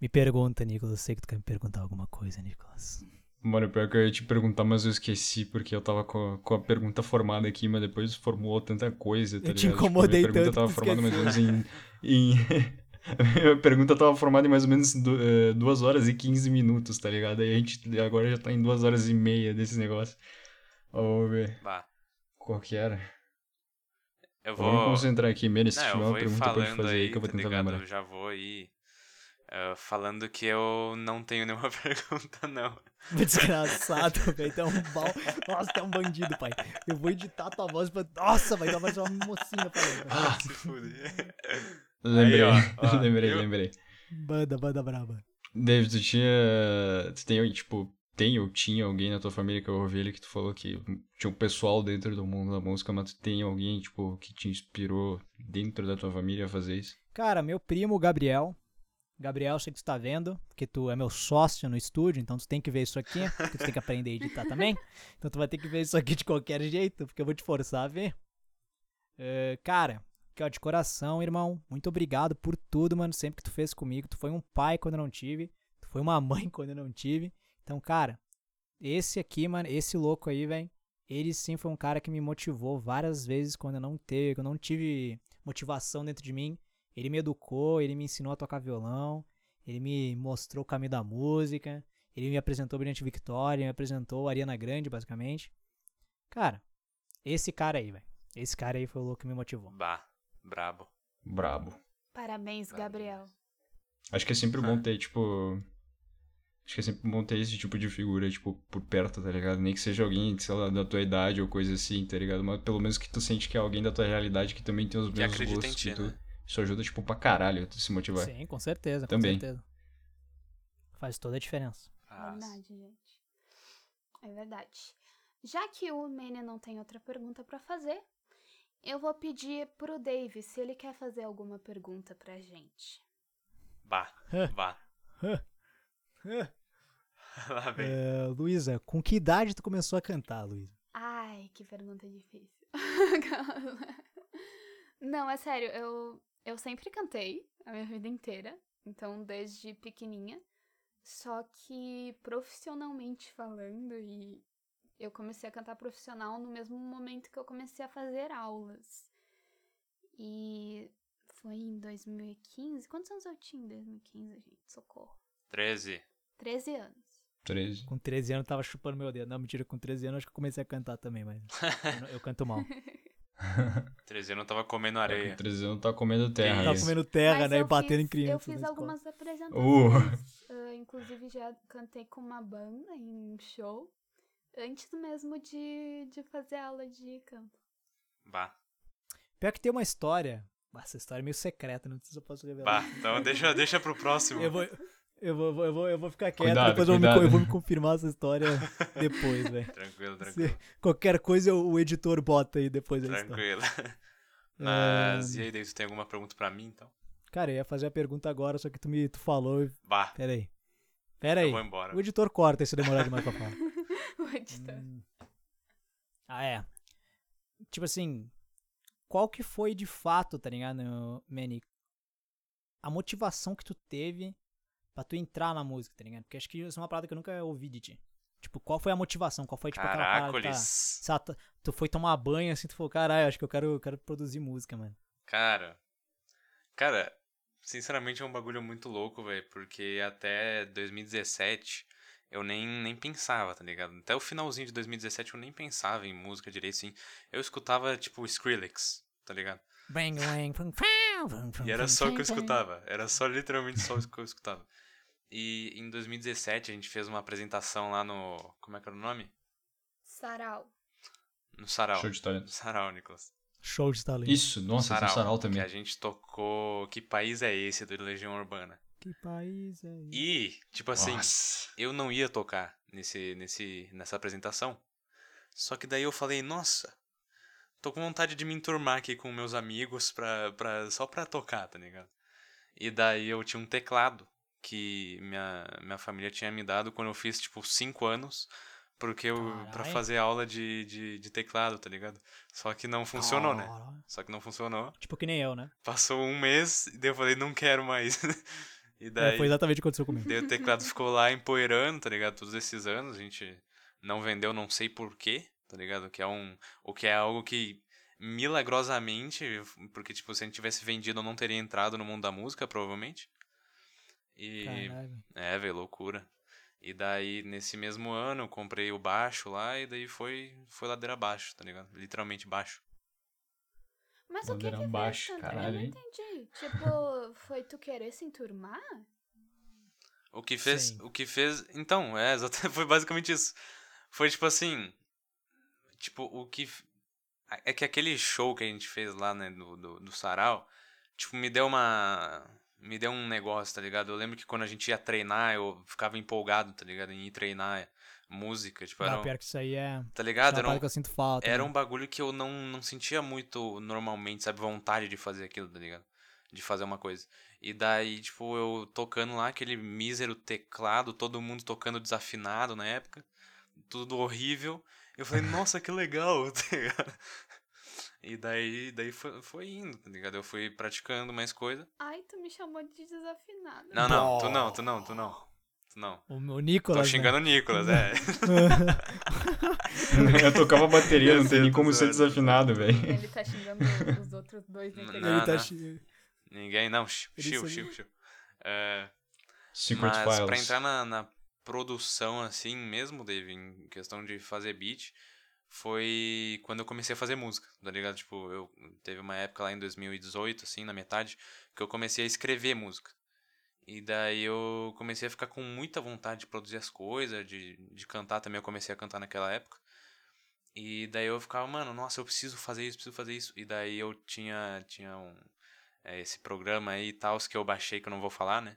Me pergunta, Nicolas. Eu sei que tu quer me perguntar alguma coisa, Nicolas. mano, pior que eu ia te perguntar, mas eu esqueci porque eu tava com a, com a pergunta formada aqui, mas depois formulou tanta coisa, tá Eu te ligado? incomodei Tipo, a minha tanto pergunta tava que tu formada mais ou menos em... em... a minha pergunta tava formada em mais ou menos 2 horas e 15 minutos, tá ligado? Aí a gente agora já tá em 2 horas e meia desse negócio. Ó, Vamos ver Bah. qual que era. Eu Vamos me vou. concentrar aqui, Menes, se tiver eu uma pergunta falando fazer aí aí, que eu vou tá tentar ligado? lembrar. Eu já vou aí eh, falando que eu não tenho nenhuma pergunta, não. Desgraçado, velho. Tu é um bal... Nossa, tu é um bandido, pai. Eu vou editar tua voz pra. Nossa, vai dar mais uma mocinha pra ele. Ah, se fuder. Lembrei, Aí, ó, ó, lembrei, viu? lembrei. Banda, banda braba. David, tu tinha. Tu tem, tipo, tem ou tinha alguém na tua família que eu ouvi ele que tu falou que tinha um pessoal dentro do mundo da música, mas tu tem alguém, tipo, que te inspirou dentro da tua família a fazer isso? Cara, meu primo Gabriel. Gabriel, sei que tu tá vendo, porque tu é meu sócio no estúdio, então tu tem que ver isso aqui, porque tu tem que aprender a editar também. Então tu vai ter que ver isso aqui de qualquer jeito, porque eu vou te forçar a ver. Uh, cara, que ó, de coração, irmão, muito obrigado por tudo, mano, sempre que tu fez comigo. Tu foi um pai quando eu não tive, tu foi uma mãe quando eu não tive. Então, cara, esse aqui, mano, esse louco aí, velho, ele sim foi um cara que me motivou várias vezes quando eu não teve, quando eu não tive motivação dentro de mim. Ele me educou, ele me ensinou a tocar violão, ele me mostrou o caminho da música, ele me apresentou Brilhante Victoria, me apresentou Ariana Grande, basicamente. Cara, esse cara aí, velho. Esse cara aí foi o louco que me motivou. Bah, brabo. Brabo. Parabéns, Gabriel. Acho que é sempre bom ter, tipo. Acho que é sempre bom ter esse tipo de figura, tipo, por perto, tá ligado? Nem que seja alguém, sei lá, da tua idade ou coisa assim, tá ligado? Mas pelo menos que tu sente que é alguém da tua realidade que também tem os Que mesmos acredita em gostos ti, que tu. né? Isso ajuda, tipo, pra caralho tu se motivar. Sim, com certeza, Também. com certeza. Faz toda a diferença. Faz. Verdade, gente. É verdade. Já que o Mene não tem outra pergunta pra fazer, eu vou pedir pro Dave se ele quer fazer alguma pergunta pra gente. Bah, bah. Lá vem. É, Luísa, com que idade tu começou a cantar, Luísa? Ai, que pergunta difícil. Não, é sério, eu, eu sempre cantei a minha vida inteira, então desde pequenininha. Só que profissionalmente falando, e eu comecei a cantar profissional no mesmo momento que eu comecei a fazer aulas. E foi em 2015. Quantos anos eu tinha em 2015, gente? Socorro. 13. 13 anos. 13. Com 13 anos eu tava chupando meu dedo. Não, mentira, com 13 anos acho que eu comecei a cantar também, mas eu, eu canto mal. 13 anos eu tava comendo Com areia. 13 anos tá comendo terra. Isso. Tava comendo terra, Mas né? E eu batendo fiz- em crianças. Eu fiz algumas apresentações. Uh. ah, inclusive, já cantei com uma banda em um show. Antes mesmo de, de fazer aula de canto. Bah, Pior que tem uma história. Essa história é meio secreta, não sei se eu posso revelar. bah. Então deixa, deixa pro próximo. Eu vou, eu vou, eu vou, eu vou ficar quieto, Cuidado, depois eu vou, me, eu vou me confirmar essa história depois, velho. Tranquilo, tranquilo. Se- Qualquer coisa o editor bota aí depois da história. Tranquilo. É, Mas, e aí, David, tu tem alguma pergunta pra mim, então? Cara, eu ia fazer a pergunta agora, só que tu me tu falou. Bah, Pera aí. Pera aí. eu vou embora. O editor corta se demorar demais pra falar. O editor. Hum. Ah, é. Tipo assim, qual que foi de fato, tá ligado, Manny? A motivação que tu teve pra tu entrar na música, tá ligado? Porque acho que isso é uma parada que eu nunca ouvi de ti. Tipo, qual foi a motivação? Qual foi, tipo, aquela parada tá, tu- foi tomar banho assim, tu falou, caralho, acho que eu quero, quero produzir música, mano. Cara, cara, sinceramente é um bagulho muito louco, velho, porque até 2017 eu nem, nem pensava, tá ligado? Até o finalzinho de 2017 eu nem pensava em música direito, assim. Eu escutava, tipo, Skrillex, tá ligado? E era só o que eu escutava. Era só literalmente só o que eu escutava. E em 2017 a gente fez uma apresentação lá no. Como é que era o nome? Sarau. No Sarau. Show de talento. No Sarau, Nicolas. Show de talento. Isso, nossa, tem sarau também. Que a gente tocou. Que país é esse do Legião Urbana? Que país é esse? E, tipo assim, Nossa. eu não ia tocar nesse, nesse, nessa apresentação. Só que daí eu falei, nossa, tô com vontade de me enturmar aqui com meus amigos pra, pra, só pra tocar, tá ligado? E daí eu tinha um teclado que minha, minha família tinha me dado quando eu fiz, tipo, 5 anos. Porque eu, pra Carai. fazer aula de, de, de teclado, tá ligado? Só que não funcionou, né? Só que não funcionou. Tipo que nem eu, né? Passou um mês e daí eu falei, não quero mais. e É, daí. foi exatamente o que aconteceu comigo. Daí o teclado ficou lá empoeirando, tá ligado? Todos esses anos, a gente não vendeu, não sei porquê, tá ligado? Que é um. O que é algo que milagrosamente, porque, tipo, se a gente tivesse vendido, eu não teria entrado no mundo da música, provavelmente. E. Caralho. É, velho, loucura. E daí, nesse mesmo ano, eu comprei o baixo lá e daí foi, foi ladeira abaixo, tá ligado? Literalmente baixo. Mas o que que baixo, fez tanto? Eu caralho, não hein? entendi. Tipo, foi tu querer se enturmar? O que fez. Sim. O que fez. Então, é, exatamente, foi basicamente isso. Foi tipo assim. Tipo, o que. f- É que aquele show que a gente fez lá, né, do, do, do Sarau, tipo, me deu uma. Me deu um negócio, tá ligado? Eu lembro que quando a gente ia treinar, eu ficava empolgado, tá ligado? Em ir treinar música, tipo, era um, pior que isso aí é. tá ligado? Era um, que eu sinto falta. era né? um bagulho que eu não, não sentia muito normalmente, sabe? Vontade de fazer aquilo, tá ligado? De fazer uma coisa. E daí, tipo, eu tocando lá aquele mísero teclado, todo mundo tocando desafinado na época, tudo horrível. Eu falei, nossa, que legal, tá ligado? E daí, daí foi, foi indo, tá ligado? Eu fui praticando mais coisa. Ai, tu me chamou de desafinada. Não, não, tu não, tu não, tu não. Tu não. O, o Tô Nicolas. né? xingando o Nicolas, é. Eu tocava bateria, não tem nem tô como ser zoando. desafinado, velho. Ele tá xingando os outros dois Não, integrantes. Ele tá chi- Ninguém, não, chiu, chiu, chiu, chiu. É, Secret Mas Files. pra entrar na, na produção assim mesmo, Dave, em questão de fazer beat, foi quando eu comecei a fazer música, tá ligado? Tipo, eu teve uma época lá em 2018, assim, na metade, que eu comecei a escrever música. E daí eu comecei a ficar com muita vontade de produzir as coisas, de, de cantar também, eu comecei a cantar naquela época. E daí eu ficava, mano, nossa, eu preciso fazer isso, preciso fazer isso. E daí eu tinha, tinha um, é, esse programa aí e tal, que eu baixei, que eu não vou falar, né?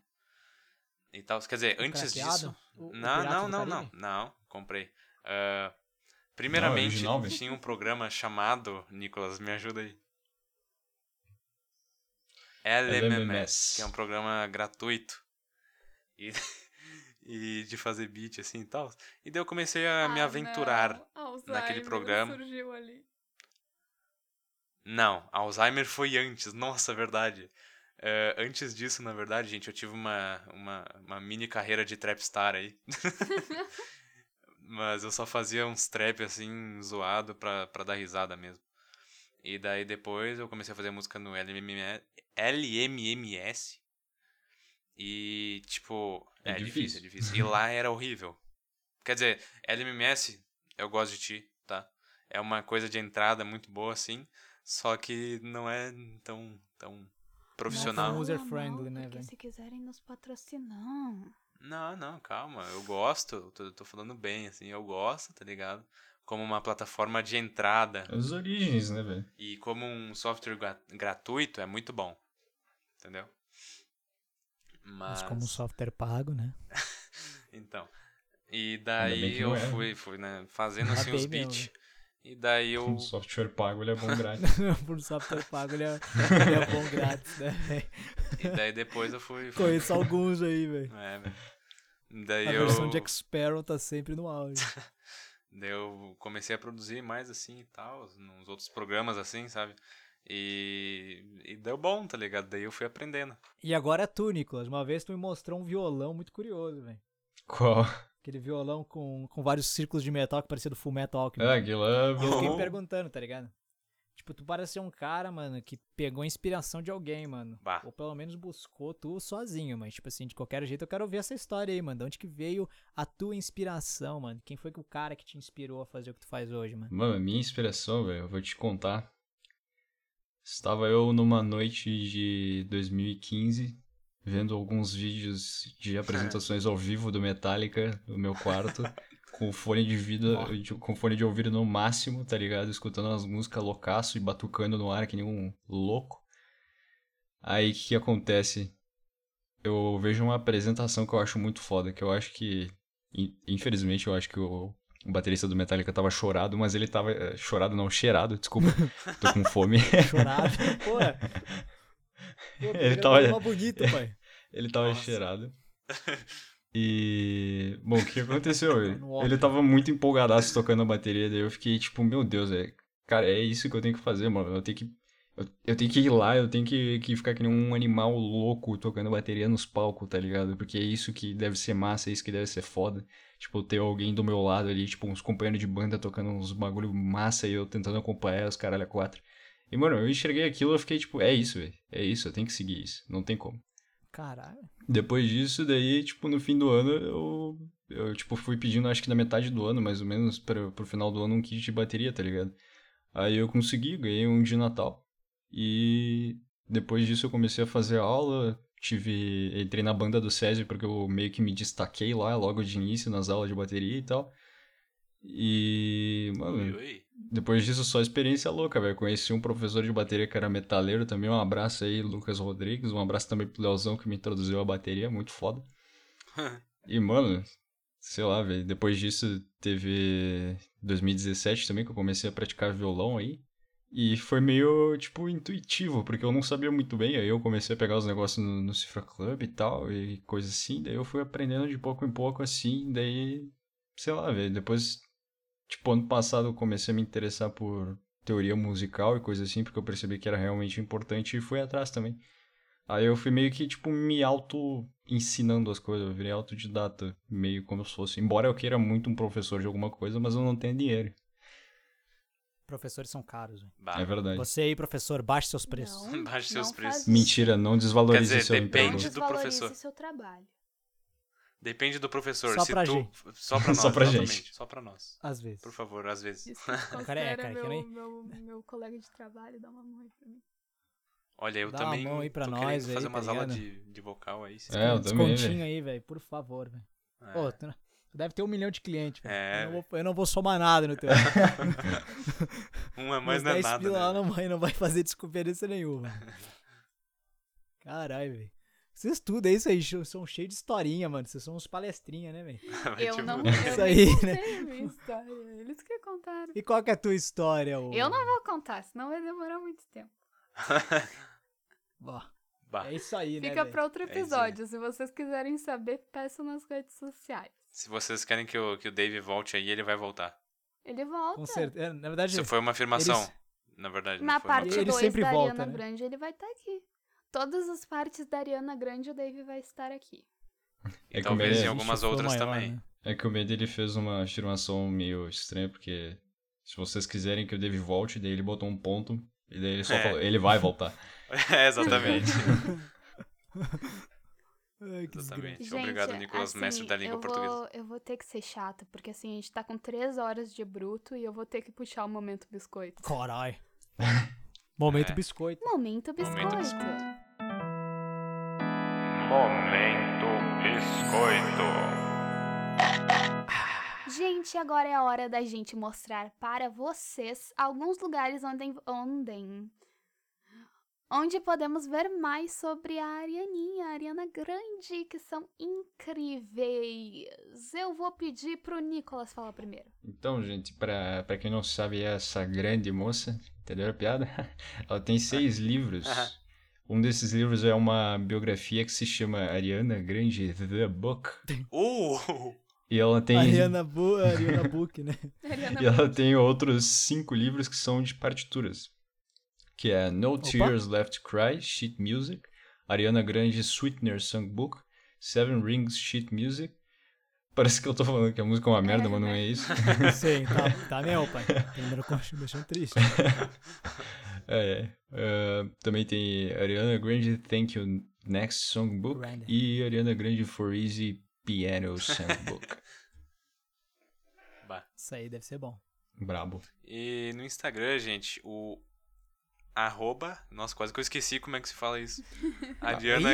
E tal, quer dizer, O antes craqueado? disso... O- o Não, Pirata não, não, não, Caribe? não, comprei. Ah, primeiramente, original, velho. tinha um programa chamado, Nicolas, me ajuda aí. LMMS, que é um programa gratuito. E, e de fazer beat assim e tal. E daí eu comecei a me Ah, aventurar. não. Alzheimer naquele programa. surgiu ali. Não, Alzheimer foi antes, nossa, verdade. É, antes disso, na verdade, gente, eu tive uma, uma, uma mini carreira de trapstar aí. Mas eu só fazia uns trap assim, zoado pra, pra dar risada mesmo. E daí depois eu comecei a fazer música no LMMS. LMMS. E, tipo, É é, difícil. difícil, é difícil. E lá era horrível. Quer dizer, LMMS, eu gosto de ti, tá? É uma coisa de entrada muito boa, assim. Só que não é tão, tão profissional. Não, user friendly, né, velho? se quiserem nos patrocinar. Não, não, calma. Eu gosto, tô, tô falando bem, assim, eu gosto, tá ligado? Como uma plataforma de entrada As origens, né, velho? e como um software gra- gratuito é muito bom. Entendeu? Mas Mas. como um software pago, né? Então. E daí eu é. fui, fui, né, fazendo Ainda assim os beats. E daí eu. Um software pago, ele é bom grátis. Por software pago, ele é, ele é bom grátis, né? E daí depois eu fui. Conheço alguns aí, velho. é, velho. Daí A eu. versão de X-Sparrow tá sempre no auge. Daí eu comecei a produzir mais assim e tal, nos outros programas assim, sabe? E, e deu bom, tá ligado? Daí eu fui aprendendo. E agora é tu, Nicolas. Uma vez tu me mostrou um violão muito curioso, velho. Qual? Aquele violão com, com vários círculos de metal que parecia do Full Metal Alchemist. Ah, aquilo é... Eu fiquei perguntando, tá ligado? Tipo, tu parece ser um cara, mano, que pegou inspiração de alguém, mano. Bah. Ou pelo menos buscou tu sozinho, mas, tipo assim, de qualquer jeito eu quero ouvir essa história aí, mano. De onde que veio a tua inspiração, mano? Quem foi que o cara que te inspirou a fazer o que tu faz hoje, mano? Mano, a minha inspiração, velho, eu vou te contar. Estava eu numa noite de 2015, vendo alguns vídeos de apresentações ao vivo do Metallica no meu quarto, com fone de vida, com fone de ouvido no máximo, tá ligado? Escutando umas músicas loucaço e batucando no ar que nem um louco. Aí o que, que acontece? Eu vejo uma apresentação que eu acho muito foda, que eu acho que. in- Infelizmente, eu acho que o, o baterista do Metallica tava chorado, mas ele tava. eh, Chorado não, cheirado, desculpa. Tô com fome. Chorado, pô. Pô, Ele tava- gravou uma bonita, pai. Ele tava Nossa. cheirado. E. Bom, o que aconteceu? Ele, óbvio. ele tava muito empolgadaço tocando a bateria, daí eu fiquei tipo, meu Deus, é. Cara, é isso que eu tenho que fazer, mano. Eu tenho que. Eu, eu tenho que ir lá, eu tenho que, que ficar que nem um animal louco tocando bateria nos palcos, tá ligado? Porque é isso que deve ser massa, é isso que deve ser foda. Tipo, ter alguém do meu lado ali, tipo, uns companheiros de banda tocando uns bagulho massa e eu tentando acompanhar os caralho a quatro. E, mano, eu enxerguei aquilo eu fiquei tipo, é isso, velho. É isso, eu tenho que seguir isso. Não tem como. Caralho. Depois disso, daí, tipo, no fim do ano, eu, eu tipo, fui pedindo, acho que na metade do ano, mais ou menos, pra, pro final do ano, um kit de bateria, tá ligado? Aí eu consegui, ganhei um de Natal. E depois disso eu comecei a fazer aula, tive, entrei na banda do SESI porque eu meio que me destaquei lá, logo de início, nas aulas de bateria e tal. E, mano, Ui, ui. Depois disso, só experiência louca, velho. Conheci um professor de bateria que era metaleiro também. Um abraço aí, Lucas Rodrigues. Um abraço também pro Leozão que me introduziu a bateria, muito foda. E, mano, sei lá, velho. Depois disso, teve 2017 também que eu comecei a praticar violão aí. E foi meio, tipo, intuitivo, porque eu não sabia muito bem. Aí eu comecei a pegar os negócios no, no Cifra Club e tal, e coisa assim. Daí eu fui aprendendo de pouco em pouco assim. Daí, sei lá, velho. Depois, tipo, ano passado eu comecei a me interessar por teoria musical e coisa assim, porque eu percebi que era realmente importante e fui atrás também. Aí eu fui meio que, tipo, me auto-ensinando as coisas. Eu virei autodidata, meio como se fosse. Embora eu queira muito um professor de alguma coisa, mas eu não tenho dinheiro. Professores são caros, velho. É verdade. Você aí, professor, baixe seus preços. Não, Baixe seus preços. Mentira, não desvalorize Quer dizer, seu depende emprego. do Desvalorize professor. seu trabalho. Depende do professor. Só Se pra tu... gente. Só pra nós, Só pra exatamente. gente. Só pra nós. Às vezes. Por favor, às vezes. Isso que Cara, é, cara, que meu, nem- meu, meu colega de trabalho, dá uma mão aí pra mim. Olha, eu Dá uma também mão aí pra tô nós querendo aí, fazer tá umas aulas de, de vocal aí. se É, eu também, Descontinho aí, velho, por favor, velho. É. Pô, tu tu deve ter um milhão de clientes, velho. É, eu, não vou, eu não vou somar nada no teu. Um a mais não é 10 nada, pila lá né? não vai, não vai fazer diferença nenhuma. Caralho, velho. Vocês estudam isso aí, são cheios de historinha, mano. Vocês são uns palestrinha, né, velho? Eu não. Isso Eu aí, nem né? minha história. Eles que contaram. E qual que é a tua história, ô? Eu não vou contar, senão vai demorar muito tempo. Ó, Bah, é isso aí, né, Fica pra outro isso aí. episódio. Se vocês quiserem saber, peçam nas redes sociais. Se vocês querem que o, que o Dave volte aí, ele vai voltar. Ele volta. Com certeza. Na verdade, Isso foi uma afirmação. eles- Na verdade, Na não foi uma parte Ele 2 sempre da volta, Ariana né? Grande, ele vai estar aqui. Todas as partes da Ariana Grande, o Dave vai estar aqui. E É que o talvez medo- em algumas outras maior, também. né? É que o medo ele fez uma afirmação meio estranha, porque se vocês quiserem que o Dave volte, daí ele botou um ponto, e daí ele só É. falou, ele vai voltar. é, exatamente. Ai, exatamente. Gente, Obrigado, Nicolas, assim, mestre da língua eu portuguesa. Vou, eu vou ter que ser chata, porque assim, a gente tá com três horas de bruto e eu vou ter que puxar o momento biscoito. Caralho. Momento É. biscoito. Momento biscoito. Momento biscoito. Momento Biscoito. Gente, agora é a hora da gente mostrar para vocês alguns lugares onde, onde, onde podemos ver mais sobre a Arianinha, a Ariana Grande, que são incríveis. Eu vou pedir pro Nicolas falar primeiro. Então, gente, pra quem não sabe, essa grande moça, entendeu a piada? Ela tem seis livros. Um desses livros é uma biografia que se chama Ariana Grande The Book. Uh! E ela tem, Ariana, Bu Ariana Book, né? Ariana e ela tem outros cinco livros que são de partituras. Que é No Tears Left to Cry, Sheet Music, Ariana Grande Sweetener Songbook, Seven Rings Sheet Music. Parece que eu tô falando que a música é uma merda, mas não é isso. Sim, tá, tá mesmo, pai. Primeiro me deixando triste. É, é, também tem Ariana Grande Thank You Next Songbook Grande. e Ariana Grande For Easy Piano Songbook. Bah. Isso aí deve ser bom. Brabo. E no Instagram, gente, o arroba, nossa, quase que eu esqueci como é que se fala isso. Ariana,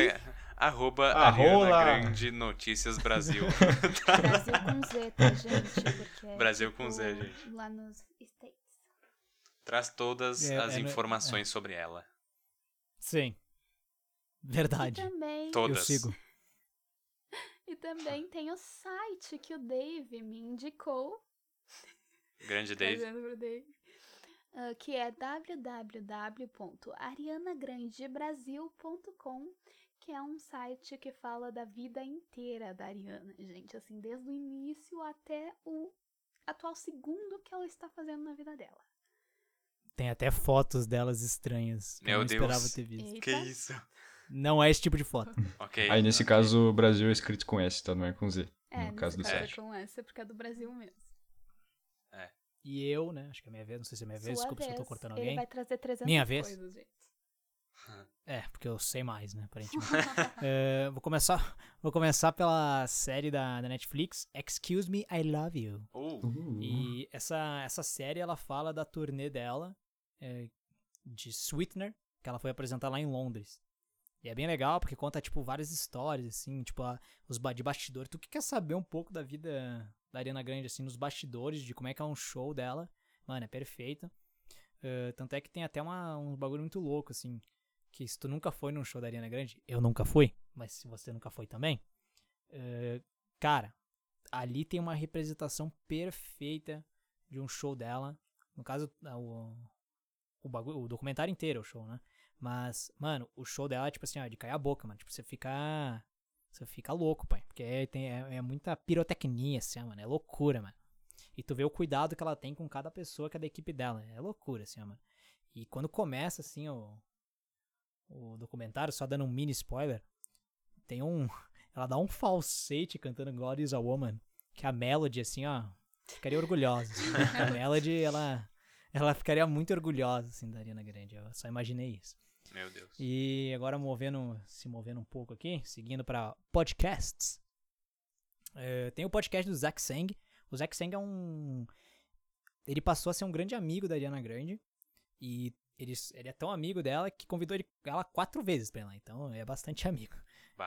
arroba Arrola. Ariana Grande Notícias Brasil. Brasil com Z, tá, gente? Porque é, Brasil com tipo, Z, gente. Lá nos States. Traz todas É, as é, né, informações sobre ela. Sim. E Verdade. também, Eu Todas. sigo. e também tem o site que o Dave me indicou. Grande Dave. Pro Dave. ah, que é www.arianagrandebrasil.com que é um site que fala da vida inteira da Ariana, gente, assim, desde o início até o atual segundo que ela está fazendo na vida dela. Tem até fotos delas estranhas. que eu Meu não Deus. esperava ter visto. Eita. Que isso? Não é esse tipo de foto. Ok. Aí nesse ok. caso o Brasil é escrito com S, tá? Não é com Z. É, no caso do caso é com essa, porque é do Brasil mesmo. E eu, né? Acho que é minha vez. Não sei se é minha vez. Sua Desculpa se eu tô vez, cortando Ele alguém. vai trazer 300 Minha vez? coisas, gente. É, porque eu sei mais, né? Aparentemente. É, vou começar. Vou começar pela série da, da Netflix, Excuse Me, I Love You. Uh, E essa, essa série ela fala da turnê dela é, de Sweetener, que ela foi apresentar lá em Londres. E é bem legal porque conta, tipo, várias histórias, assim, tipo, a- os ba- de bastidores. Tu que quer saber um pouco da vida da Ariana Grande, assim, nos bastidores, de como é que é um show dela. Mano, é perfeito. Uh, tanto é que tem até uma, um bagulho muito louco, assim. Que se tu nunca foi num show da Ariana Grande, eu nunca fui, mas se você nunca foi também, uh, cara, ali tem uma representação perfeita de um show dela. No caso, o, o, bagulho, o documentário inteiro é o show, né? Mas, mano, o show dela é tipo assim, ó, de cair a boca, mano. Tipo, você fica. Você fica louco, pai. Porque é, tem, é, é muita pirotecnia, assim, ó, mano. É loucura, mano. E tu vê o cuidado que ela tem com cada pessoa que é da equipe dela. É loucura, assim, ó, mano. E quando começa, assim, o, o documentário, só dando um mini spoiler, tem um. Ela dá um falsete cantando God is a Woman. Que a Melody, assim, ó, ficaria orgulhosa. Assim? A Melody, ela, ela ficaria muito orgulhosa, assim, da Ariana Grande. Eu só imaginei isso. Meu Deus. E agora movendo, se movendo um pouco aqui, seguindo para podcasts. É, tem o podcast do Zack Sang. O Zack Sang é um. Ele passou a ser um grande amigo da Ariana Grande. E ele, ele é tão amigo dela que convidou ele, ela quatro vezes pra ir lá. Então é bastante amigo.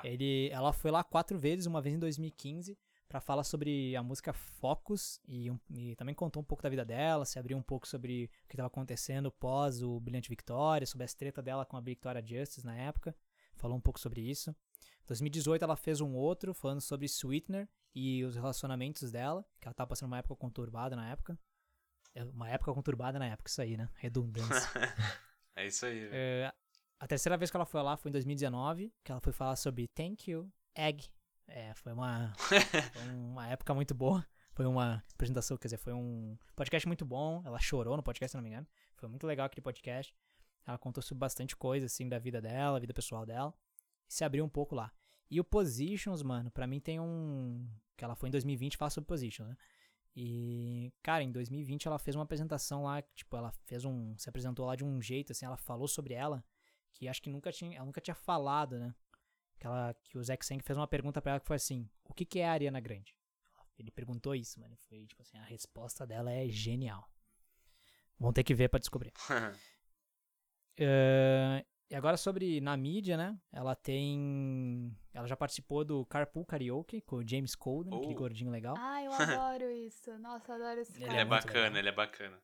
Ele, ela foi lá quatro vezes, uma vez em 2015 para falar sobre a música Focus e, e, também contou um pouco da vida dela, se abriu um pouco sobre o que estava acontecendo pós o Brilhante Victoria, sobre a treta dela com a Victoria Justice na época, falou um pouco sobre isso. Em 2018 ela fez um outro falando sobre Sweetener e os relacionamentos dela, que ela estava passando uma época conturbada na época. É, uma época conturbada na época, isso aí, né? Redundância. é isso aí. É, a terceira vez que ela foi lá foi em 2019, que ela foi falar sobre Thank You, Egg, é, foi uma, foi uma época muito boa. Foi uma apresentação, quer dizer, foi um podcast muito bom. Ela chorou no podcast, se não me engano. Foi muito legal aquele podcast. Ela contou sobre bastante coisa, assim, da vida dela, vida pessoal dela. E se abriu um pouco lá. E o Positions, mano, pra mim tem um. Que ela foi em 2020 falar sobre Positions, né? E, cara, em 2020 ela fez uma apresentação lá, tipo, ela fez um. Se apresentou lá de um jeito, assim, ela falou sobre ela, que acho que nunca tinha. Ela nunca tinha falado, né? Que, ela, que o Zack Sang fez uma pergunta para ela que foi assim: O que, que é a Ariana Grande? Ele perguntou isso, mano. Foi tipo assim: a resposta dela é genial. Vão ter que ver para descobrir. uh, e agora sobre na mídia, né? Ela tem. Ela já participou do Carpool Karaoke com o James Colden, oh. aquele gordinho legal. Ah, eu adoro isso. Nossa, eu adoro esse Ele é bacana, legal. ele é bacana.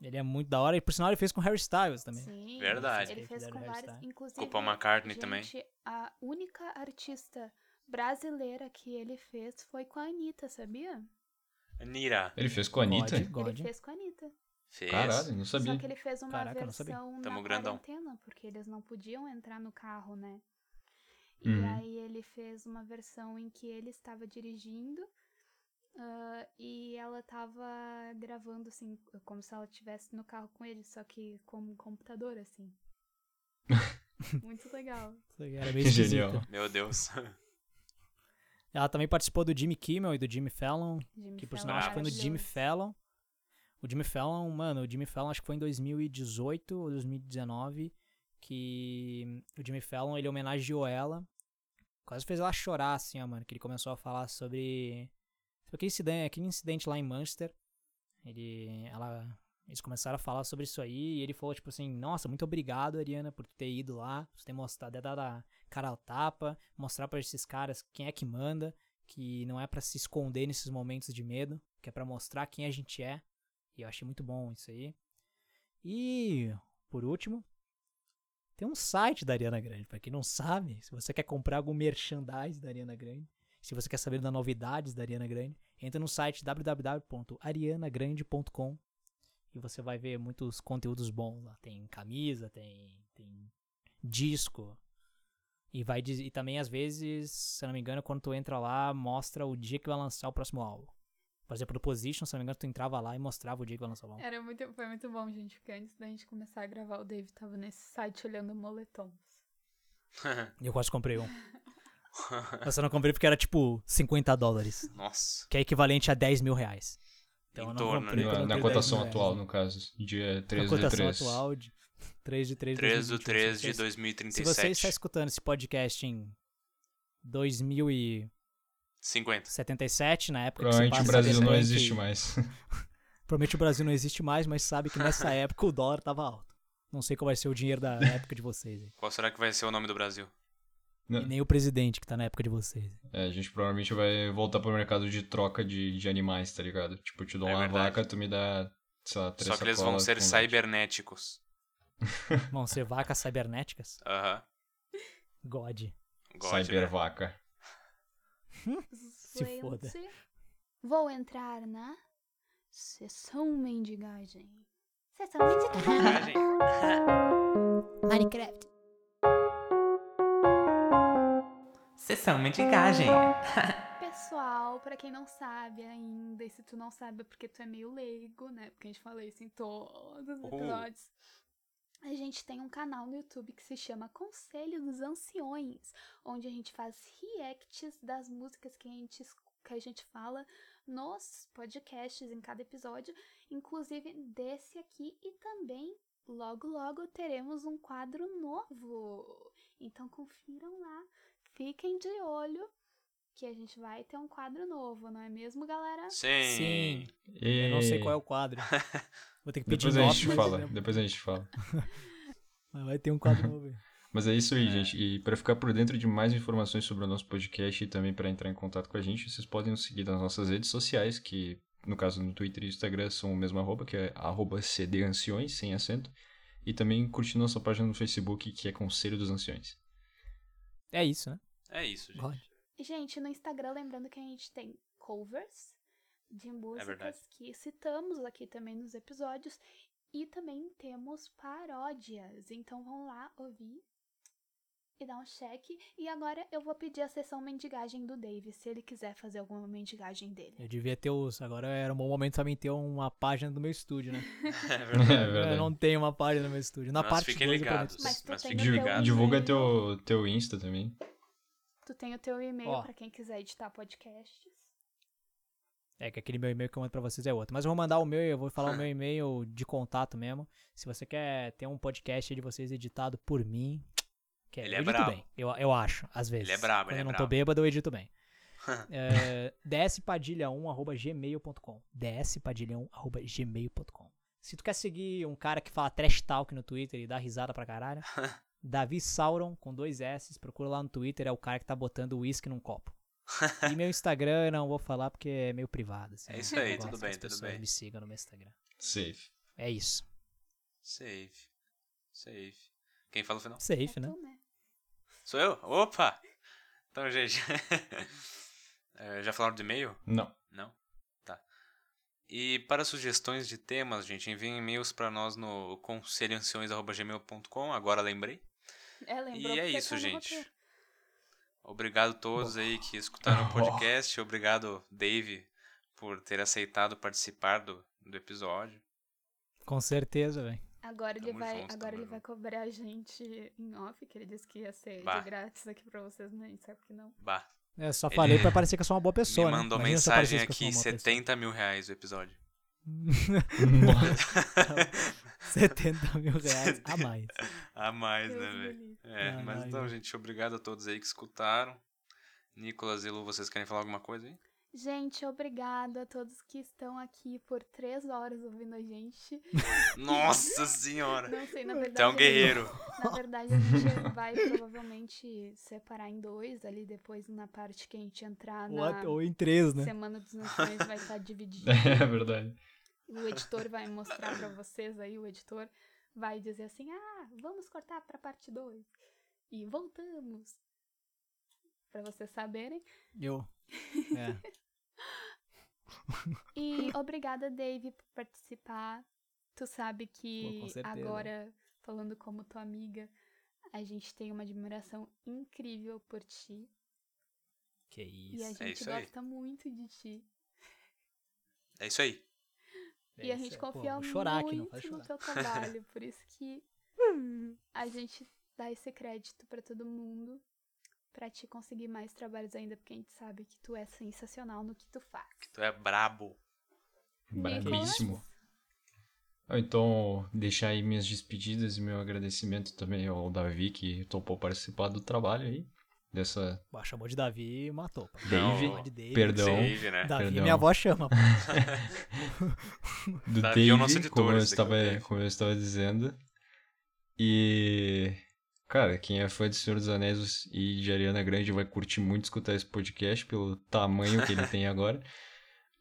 Ele é muito da hora. E por sinal ele fez com Harry Styles também. Sim, Verdade. Ele fez com vários. Inclusive, com Paul McCartney gente, também. A única artista brasileira que ele fez foi com a Anitta, sabia? Anira. Ele fez com a Anitta? God, God. Ele fez com a Anitta. Fez. Caralho, não sabia. Só que ele fez uma Caraca, versão Tamo na grandão. quarentena, porque eles não podiam entrar no carro, né? E Uhum. aí ele fez uma versão em que ele estava dirigindo ah, e ela tava gravando, assim, como se ela estivesse no carro com ele, só que com um computador, assim. Muito legal. Era meio esquisito. Genial. Meu Deus. Ela também participou do Jimmy Kimmel e do Jimmy Fallon. Jimmy Que por sinal é acho que foi no Jimmy. Fallon. O Jimmy Fallon, mano, o Jimmy Fallon acho que foi em 2018 ou 2019 que o Jimmy Fallon ele homenageou ela. Quase fez ela chorar, assim, ó, mano. Que ele começou a falar sobre aquele, incidente, aquele incidente lá em Manchester. Ele, ela, eles começaram a falar sobre isso aí e ele falou, tipo assim, nossa, muito obrigado, Ariana, por ter ido lá, por ter mostrado, dado a cara ao tapa, mostrar pra esses caras quem é que manda, que não é pra se esconder nesses momentos de medo, que é pra mostrar quem a gente é. E eu achei muito bom isso aí. E, por último, tem um site da Ariana Grande. Pra quem não sabe, se você quer comprar algum merchandise da Ariana Grande, se você quer saber das novidades da Ariana Grande, entra no site www.arianagrande.com e você vai ver muitos conteúdos bons lá. Tem camisa, tem, tem disco. E vai e também às vezes, se eu não me engano, quando tu entra lá, mostra o dia que vai lançar o próximo álbum. Por exemplo, no Position, se eu não me engano, tu entrava lá e mostrava o dia que vai lançar o álbum. Era muito, foi muito bom, gente, porque antes da gente começar a gravar, o David tava nesse site olhando moletons. Eu quase comprei um. Eu não comprei porque era tipo 50 dólares. Nossa. Que é equivalente a 10 mil reais. Então Em torno, comprei né? Na, na tenho 10 cotação atual, no caso. Dia 13 Na de cotação 3. atual de 3 de 3 de 3 do 3 de Se você 2037. está escutando esse podcast em 2077, 50. na época Provavelmente que o Brasil não existe mais. Provavelmente o Brasil não existe mais, mas sabe que nessa época o dólar tava alto. Não sei qual vai ser o dinheiro da época de vocês. aí. Qual será que vai ser o nome do Brasil? E nem o presidente que tá na época de vocês. É, a gente provavelmente vai voltar pro mercado de troca de, de animais, tá ligado? Tipo, eu te dou É uma verdade. vaca, tu me dá Só, três Só que eles vão ser cibernéticos. Vão ser vacas cibernéticas? Aham. God. God, né? Cybervaca. Se foda. Vou entrar na sessão mendigagem. Sessão mendigagem. Minecraft. Sessão mendigagem. Pessoal, pra quem não sabe ainda, e se tu não sabe é porque tu é meio leigo, né? Porque a gente fala isso em todos os Oh. episódios. A gente tem um canal no YouTube que se chama Conselho dos Anciões, onde a gente faz reacts das músicas que a gente, que a gente fala nos podcasts em cada episódio, inclusive desse aqui, e também logo logo teremos um quadro novo. Então confiram lá, fiquem de olho que a gente vai ter um quadro novo, não é mesmo, galera? Sim. Sim. Eu não sei qual é o quadro. Vou ter que pedir Depois a gente mas- fala, depois a gente fala. Mas vai ter um quadro novo. aí. Mas é isso aí, gente. E para ficar por dentro de mais informações sobre o nosso podcast e também para entrar em contato com a gente, vocês podem nos seguir nas nossas redes sociais, que no caso no Twitter e Instagram são o mesmo arroba, que é arroba cdanciões, sem acento. E também curtir nossa página no Facebook, que é Conselho dos Anciões. É isso, né? É isso, gente. God. Gente, no Instagram, lembrando que a gente tem covers de É músicas que citamos aqui também nos episódios. E também temos paródias. Então vão lá ouvir e dar um check. E agora eu vou pedir a sessão mendigagem do Dave, se ele quiser fazer alguma mendigagem dele. Eu devia ter os. Agora era um bom momento também ter uma página do meu estúdio, né? É verdade. É verdade. Eu não tenho uma página no meu estúdio. Na Mas parte fiquem ligados. Mas tu Mas tem fiquem ligados. divulga teu, teu Insta também. Tu tem o teu e-mail Ó. pra quem quiser editar podcasts. É que aquele meu e-mail que eu mando pra vocês é outro. Mas eu vou mandar o meu, eu vou falar o meu e-mail de contato mesmo. Se você quer ter um podcast aí de vocês editado por mim, que Ele eu é edito brabo. bem. Eu, eu acho, às vezes. Ele é brabo, Quando ele é eu não tô bêbado, eu edito bem. é, dspadilha1.gmail.com dspadilha1.gmail.com Se tu quer seguir um cara que fala trash talk no Twitter e dá risada pra caralho, Davi Sauron, com dois S, procura lá no Twitter, é o cara que tá botando uísque num copo. E meu Instagram eu não vou falar porque é meio privado. assim, É eu isso aí, tudo bem, tudo pessoas bem. me sigam no meu Instagram. Safe. É isso. Save. Save. Quem fala no final? Safe, É né? tu, né? Sou eu? Opa! Então, gente. É, já falaram do e-mail? Não. Não? Tá. E para sugestões de temas, gente, enviem e-mails para nós no conselhoanciões.gmail.com. Agora lembrei. É, lembrou E é isso, tá gente. roteiro. Obrigado a todos aí que escutaram o podcast. Obrigado, Dave, por ter aceitado participar do, do episódio. Com certeza, velho. Agora ele vai, junto, agora ele vai cobrar a gente em off, que ele disse que ia ser Bah. de grátis aqui pra vocês, né? Sabe que não. Bah, Eu só Ele falei pra parecer que eu sou uma boa pessoa, me né? mandou eu mensagem aqui, uma boa 70 mil reais o episódio. Pessoa. 70 mil reais a mais. A mais, Deus né, velho? É, mas Caralho. então, gente, obrigado a todos aí que escutaram. Nicolas e Lu, vocês querem falar alguma coisa aí? Gente, obrigado a todos que estão aqui por três horas ouvindo a gente. Nossa senhora! Não sei, na verdade. Tu é um guerreiro. Na verdade, a gente vai provavelmente separar em dois ali depois na parte que a gente entrar na Ou, em três, né? Semana dos Nações vai estar dividido. É verdade. O editor vai mostrar pra vocês aí, o editor vai dizer assim: "Ah, vamos cortar pra parte 2". E voltamos. Pra vocês saberem. Eu. É. E obrigada, Dave, por participar. Tu sabe Pô, que agora, falando como tua amiga, a gente tem uma admiração incrível por ti. Que E a isso. É gente isso aí. gosta muito de ti. É isso aí. e a Isso gente é- pô, confia vou chorar aqui, não muito faz no teu trabalho. por isso que a gente dá esse crédito pra todo mundo. Pra te conseguir mais trabalhos ainda, porque a gente sabe que tu é sensacional no que tu faz. Tu é brabo. Brabíssimo. Ah, Então, deixar aí minhas despedidas e meu agradecimento também ao Davi, que topou participar do trabalho aí. Dessa. Pô, chamou de Davi e matou. Dave, Dave. perdão. Save, né? Davi, perdão. minha avó chama. pô. Do Davi é o Dave, nosso editor, como, eu é o estava, Dave. como eu estava dizendo. E. Cara, quem é fã de Senhor dos Anéis e de Ariana Grande vai curtir muito escutar esse podcast pelo tamanho que ele tem agora.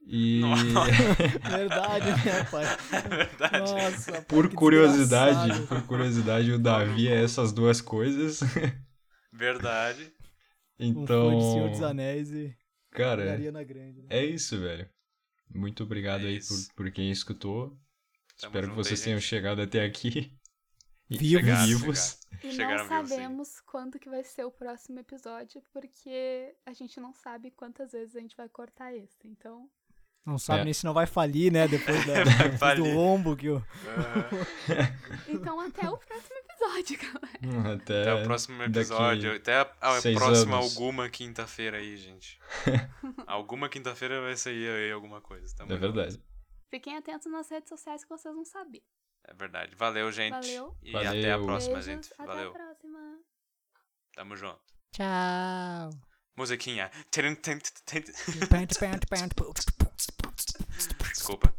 E Verdade, né, pai? Verdade. Nossa, pai, por curiosidade, desgraçado. por curiosidade, o Davi é essas duas coisas. Verdade. Um fã Então, de Senhor dos Anéis e cara, Ariana Grande. né? é isso, velho. Muito obrigado É aí por, por quem escutou. Tamo Espero que junto aí, vocês tenham gente. chegado até aqui. E Vivos. Chegaram, vivos. E Chegaram não vivos, sim. sabemos quando que vai ser o próximo episódio, porque a gente não sabe quantas vezes a gente vai cortar esse. Então, Não sabe É. nem se não vai falir, né? Depois, da, depois do lombo que o. Então até o próximo episódio, galera. Até, Até o próximo episódio. Até a, a próxima anos. alguma quinta-feira aí, gente. alguma quinta-feira vai sair aí alguma coisa. Tamo É verdade. Fiquem atentos nas redes sociais que vocês vão saber. É verdade. Valeu, gente. Valeu. E Valeu. até a próxima, Beijos, gente. até Valeu. a próxima. Tamo junto. Tchau. Musiquinha. Desculpa.